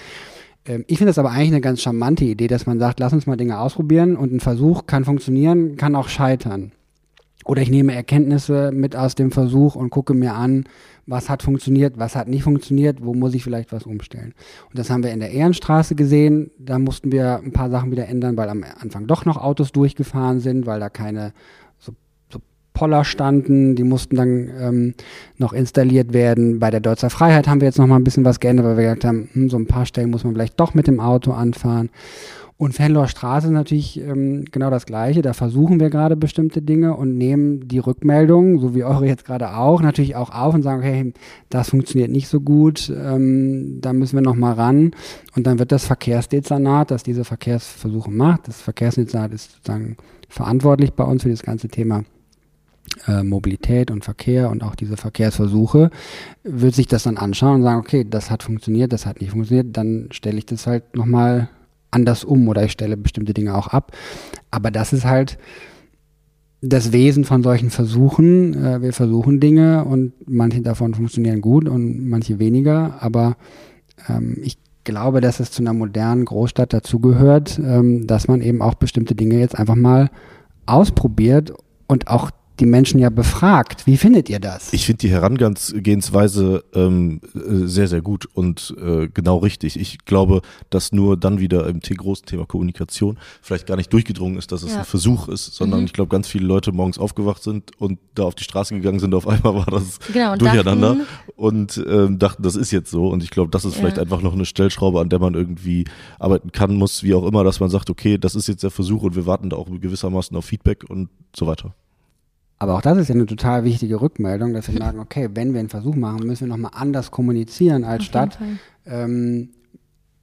Ähm, ich finde das aber eigentlich eine ganz charmante Idee, dass man sagt, lass uns mal Dinge ausprobieren und ein Versuch kann funktionieren, kann auch scheitern. Oder ich nehme Erkenntnisse mit aus dem Versuch und gucke mir an, was hat funktioniert, was hat nicht funktioniert, wo muss ich vielleicht was umstellen. Und das haben wir in der Ehrenstraße gesehen. Da mussten wir ein paar Sachen wieder ändern, weil am Anfang doch noch Autos durchgefahren sind, weil da keine Poller standen. Die mussten dann ähm, noch installiert werden. Bei der Deutzer Freiheit haben wir jetzt noch mal ein bisschen was geändert, weil wir gesagt haben, hm, so ein paar Stellen muss man vielleicht doch mit dem Auto anfahren. Und Fenloer Straße ist natürlich ähm, genau das Gleiche. Da versuchen wir gerade bestimmte Dinge und nehmen die Rückmeldungen, so wie eure jetzt gerade auch, natürlich auch auf und sagen, okay, das funktioniert nicht so gut, ähm, da müssen wir noch mal ran. Und dann wird das Verkehrsdezernat, das diese Verkehrsversuche macht, das Verkehrsdezernat ist sozusagen verantwortlich bei uns für das ganze Thema äh, Mobilität und Verkehr und auch diese Verkehrsversuche, wird sich das dann anschauen und sagen, okay, das hat funktioniert, das hat nicht funktioniert, dann stelle ich das halt nochmal anders um oder ich stelle bestimmte Dinge auch ab. Aber das ist halt das Wesen von solchen Versuchen. Äh, wir versuchen Dinge und manche davon funktionieren gut und manche weniger. Aber ähm, ich glaube, dass es zu einer modernen Großstadt dazugehört, ähm, dass man eben auch bestimmte Dinge jetzt einfach mal ausprobiert und auch die Menschen ja befragt. Wie findet ihr das? Ich finde die Herangehensweise ähm, äh, sehr, sehr gut und äh, genau richtig. Ich glaube, dass nur dann wieder im großen Thema Kommunikation vielleicht gar nicht durchgedrungen ist, dass es ja. ein Versuch ist, sondern mhm. ich glaube, ganz viele Leute morgens aufgewacht sind und da auf die Straße gegangen sind. Auf einmal war das genau, und durcheinander dachten, und ähm, dachten, das ist jetzt so. Und ich glaube, das ist ja. vielleicht einfach noch eine Stellschraube, an der man irgendwie arbeiten kann, muss, wie auch immer, dass man sagt, okay, das ist jetzt der Versuch und wir warten da auch gewissermaßen auf Feedback und so weiter. Aber auch das ist ja eine total wichtige Rückmeldung, dass wir sagen, okay, wenn wir einen Versuch machen, müssen wir nochmal anders kommunizieren als Auf Stadt, ähm,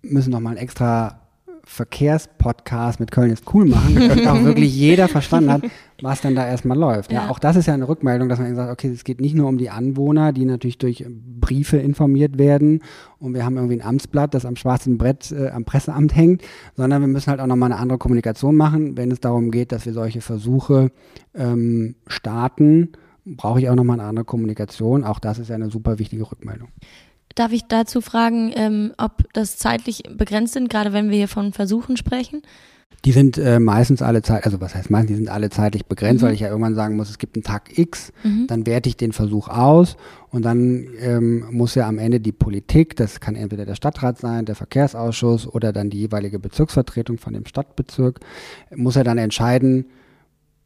müssen nochmal ein extra Verkehrspodcast mit Köln ist cool machen, damit auch wirklich jeder verstanden hat, was denn da erstmal läuft. Ja. ja. auch das ist ja eine Rückmeldung, dass man sagt, okay, es geht nicht nur um die Anwohner, die natürlich durch Briefe informiert werden und wir haben irgendwie ein Amtsblatt, das am schwarzen Brett äh, am Presseamt hängt, sondern wir müssen halt auch nochmal eine andere Kommunikation machen, wenn es darum geht, dass wir solche Versuche ähm, starten, brauche ich auch nochmal eine andere Kommunikation. Auch das ist ja eine super wichtige Rückmeldung. Darf ich dazu fragen, ähm, ob das zeitlich begrenzt sind, gerade wenn wir hier von Versuchen sprechen? Die sind äh, meistens alle Zeit, also was heißt meistens, die sind alle zeitlich begrenzt, mhm. weil ich ja irgendwann sagen muss, es gibt einen Tag X, mhm. dann werte ich den Versuch aus und dann ähm, muss ja am Ende die Politik, das kann entweder der Stadtrat sein, der Verkehrsausschuss oder dann die jeweilige Bezirksvertretung von dem Stadtbezirk, muss er dann entscheiden,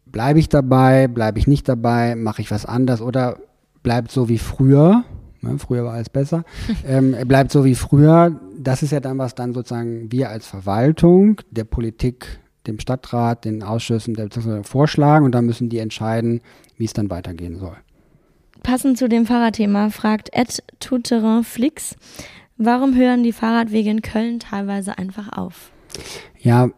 bleibe ich dabei, bleibe ich nicht dabei, mache ich was anders oder bleibt so wie früher Ne? Früher war alles besser. ähm, er bleibt so wie früher. Das ist ja dann, was dann sozusagen wir als Verwaltung der Politik, dem Stadtrat, den Ausschüssen der vorschlagen und dann müssen die entscheiden, wie es dann weitergehen soll. Passend zu dem Fahrradthema fragt Ed Touterin Flix, warum hören die Fahrradwege in Köln teilweise einfach auf? Ja,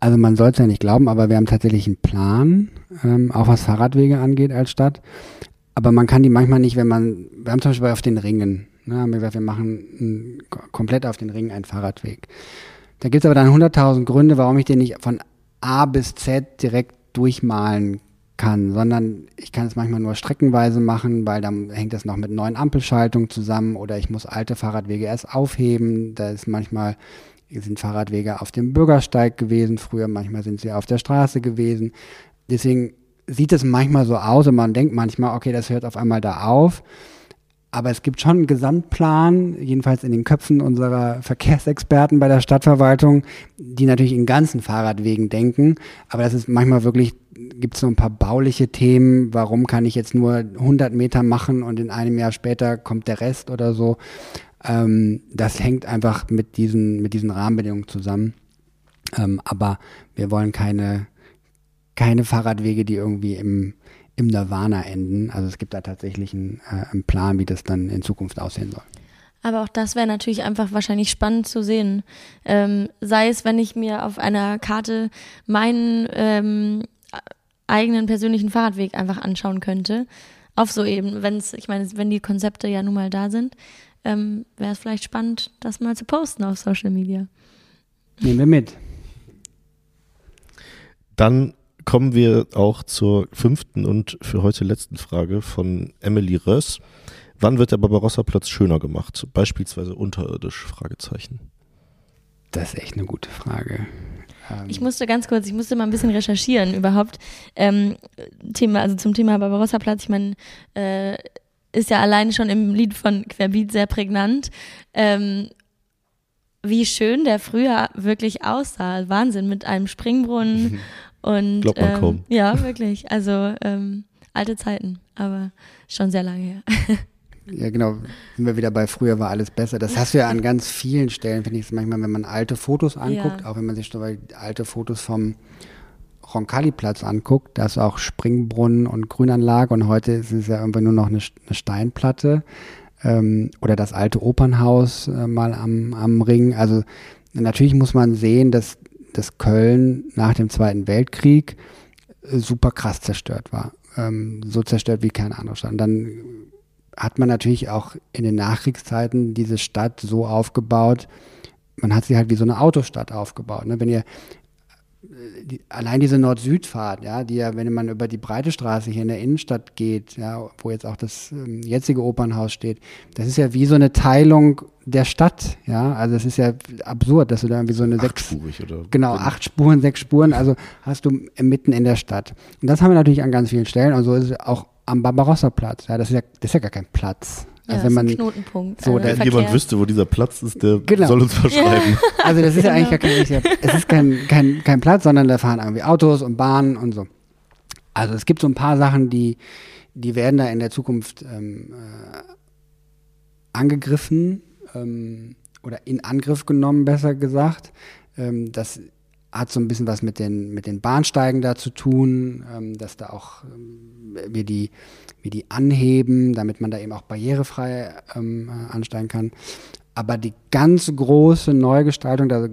also man soll es ja nicht glauben, aber wir haben tatsächlich einen Plan, ähm, auch was Fahrradwege angeht als Stadt. Aber man kann die manchmal nicht, wenn man, wir haben zum Beispiel auf den Ringen, ne, wir gesagt, wir machen komplett auf den Ringen einen Fahrradweg. Da gibt es aber dann 100.000 Gründe, warum ich den nicht von A bis Z direkt durchmalen kann, sondern ich kann es manchmal nur streckenweise machen, weil dann hängt das noch mit neuen Ampelschaltungen zusammen oder ich muss alte Fahrradwege erst aufheben. Da ist manchmal sind Fahrradwege auf dem Bürgersteig gewesen früher, manchmal sind sie auf der Straße gewesen. Deswegen sieht es manchmal so aus und man denkt manchmal, okay, das hört auf einmal da auf. Aber es gibt schon einen Gesamtplan, jedenfalls in den Köpfen unserer Verkehrsexperten bei der Stadtverwaltung, die natürlich in ganzen Fahrradwegen denken. Aber das ist manchmal wirklich, gibt es so ein paar bauliche Themen. Warum kann ich jetzt nur 100 Meter machen und in einem Jahr später kommt der Rest oder so? Ähm, das hängt einfach mit diesen, mit diesen Rahmenbedingungen zusammen. Ähm, aber wir wollen keine, keine Fahrradwege, die irgendwie im, im Nirvana enden. Also es gibt da tatsächlich einen, äh, einen Plan, wie das dann in Zukunft aussehen soll. Aber auch das wäre natürlich einfach wahrscheinlich spannend zu sehen. Ähm, sei es, wenn ich mir auf einer Karte meinen ähm, eigenen persönlichen Fahrradweg einfach anschauen könnte. Auf so eben, wenn es, ich meine, wenn die Konzepte ja nun mal da sind, ähm, wäre es vielleicht spannend, das mal zu posten auf Social Media. Nehmen wir mit. Dann kommen wir auch zur fünften und für heute letzten Frage von Emily Röss. Wann wird der Barbarossa-Platz schöner gemacht? Beispielsweise unterirdisch? Fragezeichen. Das ist echt eine gute Frage. Ähm, Ich musste ganz kurz, ich musste mal ein bisschen recherchieren überhaupt. Ähm, Thema, also zum Thema Barbarossa-Platz, ich meine, äh, ist ja allein schon im Lied von Querbeat sehr prägnant. Ähm, wie schön der früher wirklich aussah. Wahnsinn, mit einem Springbrunnen und Glaubt man ähm, kaum. Ja, wirklich. Also ähm, alte Zeiten, aber schon sehr lange her. Ja, genau. Sind wir wieder bei früher war alles besser. Das hast du ja an ganz vielen Stellen, finde ich, manchmal, wenn man alte Fotos anguckt, Ja. auch wenn man sich alte Fotos vom Roncalli-Platz anguckt, da ist auch Springbrunnen und Grünanlage und heute ist es ja irgendwie nur noch eine, eine Steinplatte ähm, oder das alte Opernhaus äh, mal am, am Ring. Also natürlich muss man sehen, dass, dass Köln nach dem Zweiten Weltkrieg äh, super krass zerstört war. Ähm, so zerstört wie keine andere Stadt. Und dann hat man natürlich auch in den Nachkriegszeiten diese Stadt so aufgebaut, man hat sie halt wie so eine Autostadt aufgebaut. Ne? Wenn ihr die, allein diese Nord-Süd-Fahrt, ja, die ja, wenn man über die breite Straße hier in der Innenstadt geht, ja, wo jetzt auch das ähm, jetzige Opernhaus steht, das ist ja wie so eine Teilung der Stadt, ja. Also es ist ja absurd, dass du da irgendwie so eine sechs, Achtspurig oder? Genau, acht Spuren, sechs Spuren, also hast du mitten in der Stadt. Und das haben wir natürlich an ganz vielen Stellen und so ist es auch am Barbarossa-Platz. Ja, das ist ja, das ist ja gar kein Platz. Ja, Also wenn man, Knotenpunkt. so, also der- Wenn Verkehr. jemand wüsste, wo dieser Platz ist, der Genau. soll uns verschreiben. also das ist ja eigentlich Genau. gar kein, richtiger- es ist kein, kein, kein Platz, sondern da fahren irgendwie Autos und Bahnen und so. Also es gibt so ein paar Sachen, die, die werden da in der Zukunft ähm, äh, angegriffen ähm, oder in Angriff genommen, besser gesagt. Ähm, das hat so ein bisschen was mit den, mit den Bahnsteigen da zu tun, ähm, dass da auch ähm, wir, die, wir die anheben, damit man da eben auch barrierefrei ähm, äh, ansteigen kann. Aber die ganz große Neugestaltung, da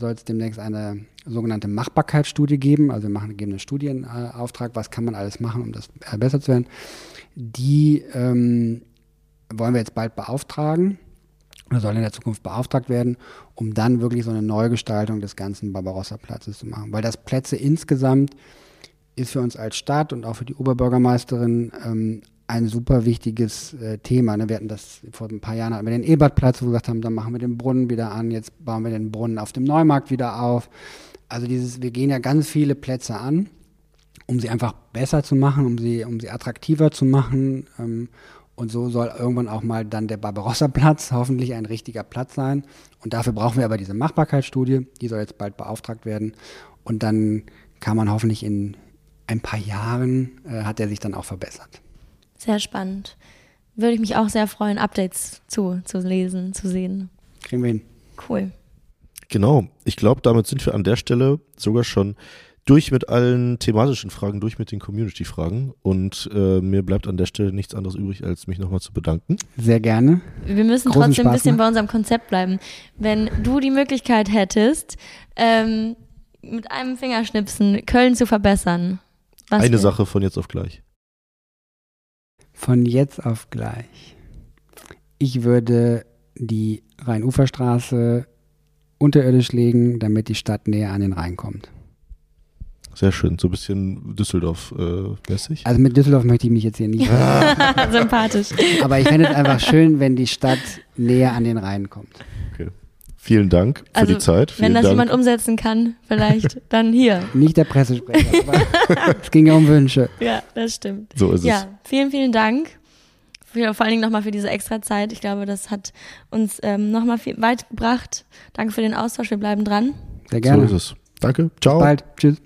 soll es demnächst eine sogenannte Machbarkeitsstudie geben. Also wir machen, geben einen Studienauftrag, was kann man alles machen, um das besser zu werden. Die ähm, wollen wir jetzt bald beauftragen oder soll in der Zukunft beauftragt werden, um dann wirklich so eine Neugestaltung des ganzen Barbarossa-Platzes zu machen. Weil das Plätze insgesamt ist für uns als Stadt und auch für die Oberbürgermeisterin ähm, ein super wichtiges äh, Thema. Ne? Wir hatten das vor ein paar Jahren hatten wir den Ebertplatz, wo wir gesagt haben, dann machen wir den Brunnen wieder an, jetzt bauen wir den Brunnen auf dem Neumarkt wieder auf. Also dieses, wir gehen ja ganz viele Plätze an, um sie einfach besser zu machen, um sie, um sie attraktiver zu machen. Ähm, und so soll irgendwann auch mal dann der Barbarossa-Platz hoffentlich ein richtiger Platz sein. Und dafür brauchen wir aber diese Machbarkeitsstudie, die soll jetzt bald beauftragt werden. Und dann kann man hoffentlich in ein paar Jahren, äh, hat er sich dann auch verbessert. Sehr spannend. Würde ich mich auch sehr freuen, Updates zu, zu lesen, zu sehen. Kriegen wir hin. Cool. Genau. Ich glaube, damit sind wir an der Stelle sogar schon durch mit allen thematischen Fragen, durch mit den Community-Fragen. Und äh, mir bleibt an der Stelle nichts anderes übrig, als mich nochmal zu bedanken. Sehr gerne. Wir müssen Großen trotzdem ein Spaß bisschen gemacht. bei unserem Konzept bleiben. Wenn du die Möglichkeit hättest, ähm, mit einem Fingerschnipsen Köln zu verbessern. Was Eine wär- Sache von jetzt auf gleich. Von jetzt auf gleich. Ich würde die Rheinuferstraße unterirdisch legen, damit die Stadt näher an den Rhein kommt. Sehr schön. So ein bisschen Düsseldorf-mäßig. Also mit Düsseldorf möchte ich mich jetzt hier nicht. Sympathisch. Aber ich fände es einfach schön, wenn die Stadt näher an den Rhein kommt. Vielen Dank für Also, die Zeit. Vielen Wenn das Dank. jemand umsetzen kann, vielleicht dann hier. Nicht der Pressesprecher, aber es ging ja um Wünsche. Ja, das stimmt. So ist es. Ja, vielen, vielen Dank. Vor allen Dingen nochmal für diese extra Zeit. Ich glaube, das hat uns ähm, nochmal viel weit gebracht. Danke für den Austausch. Wir bleiben dran. Sehr gerne. So ist es. Danke. Ciao. Bis bald. Tschüss.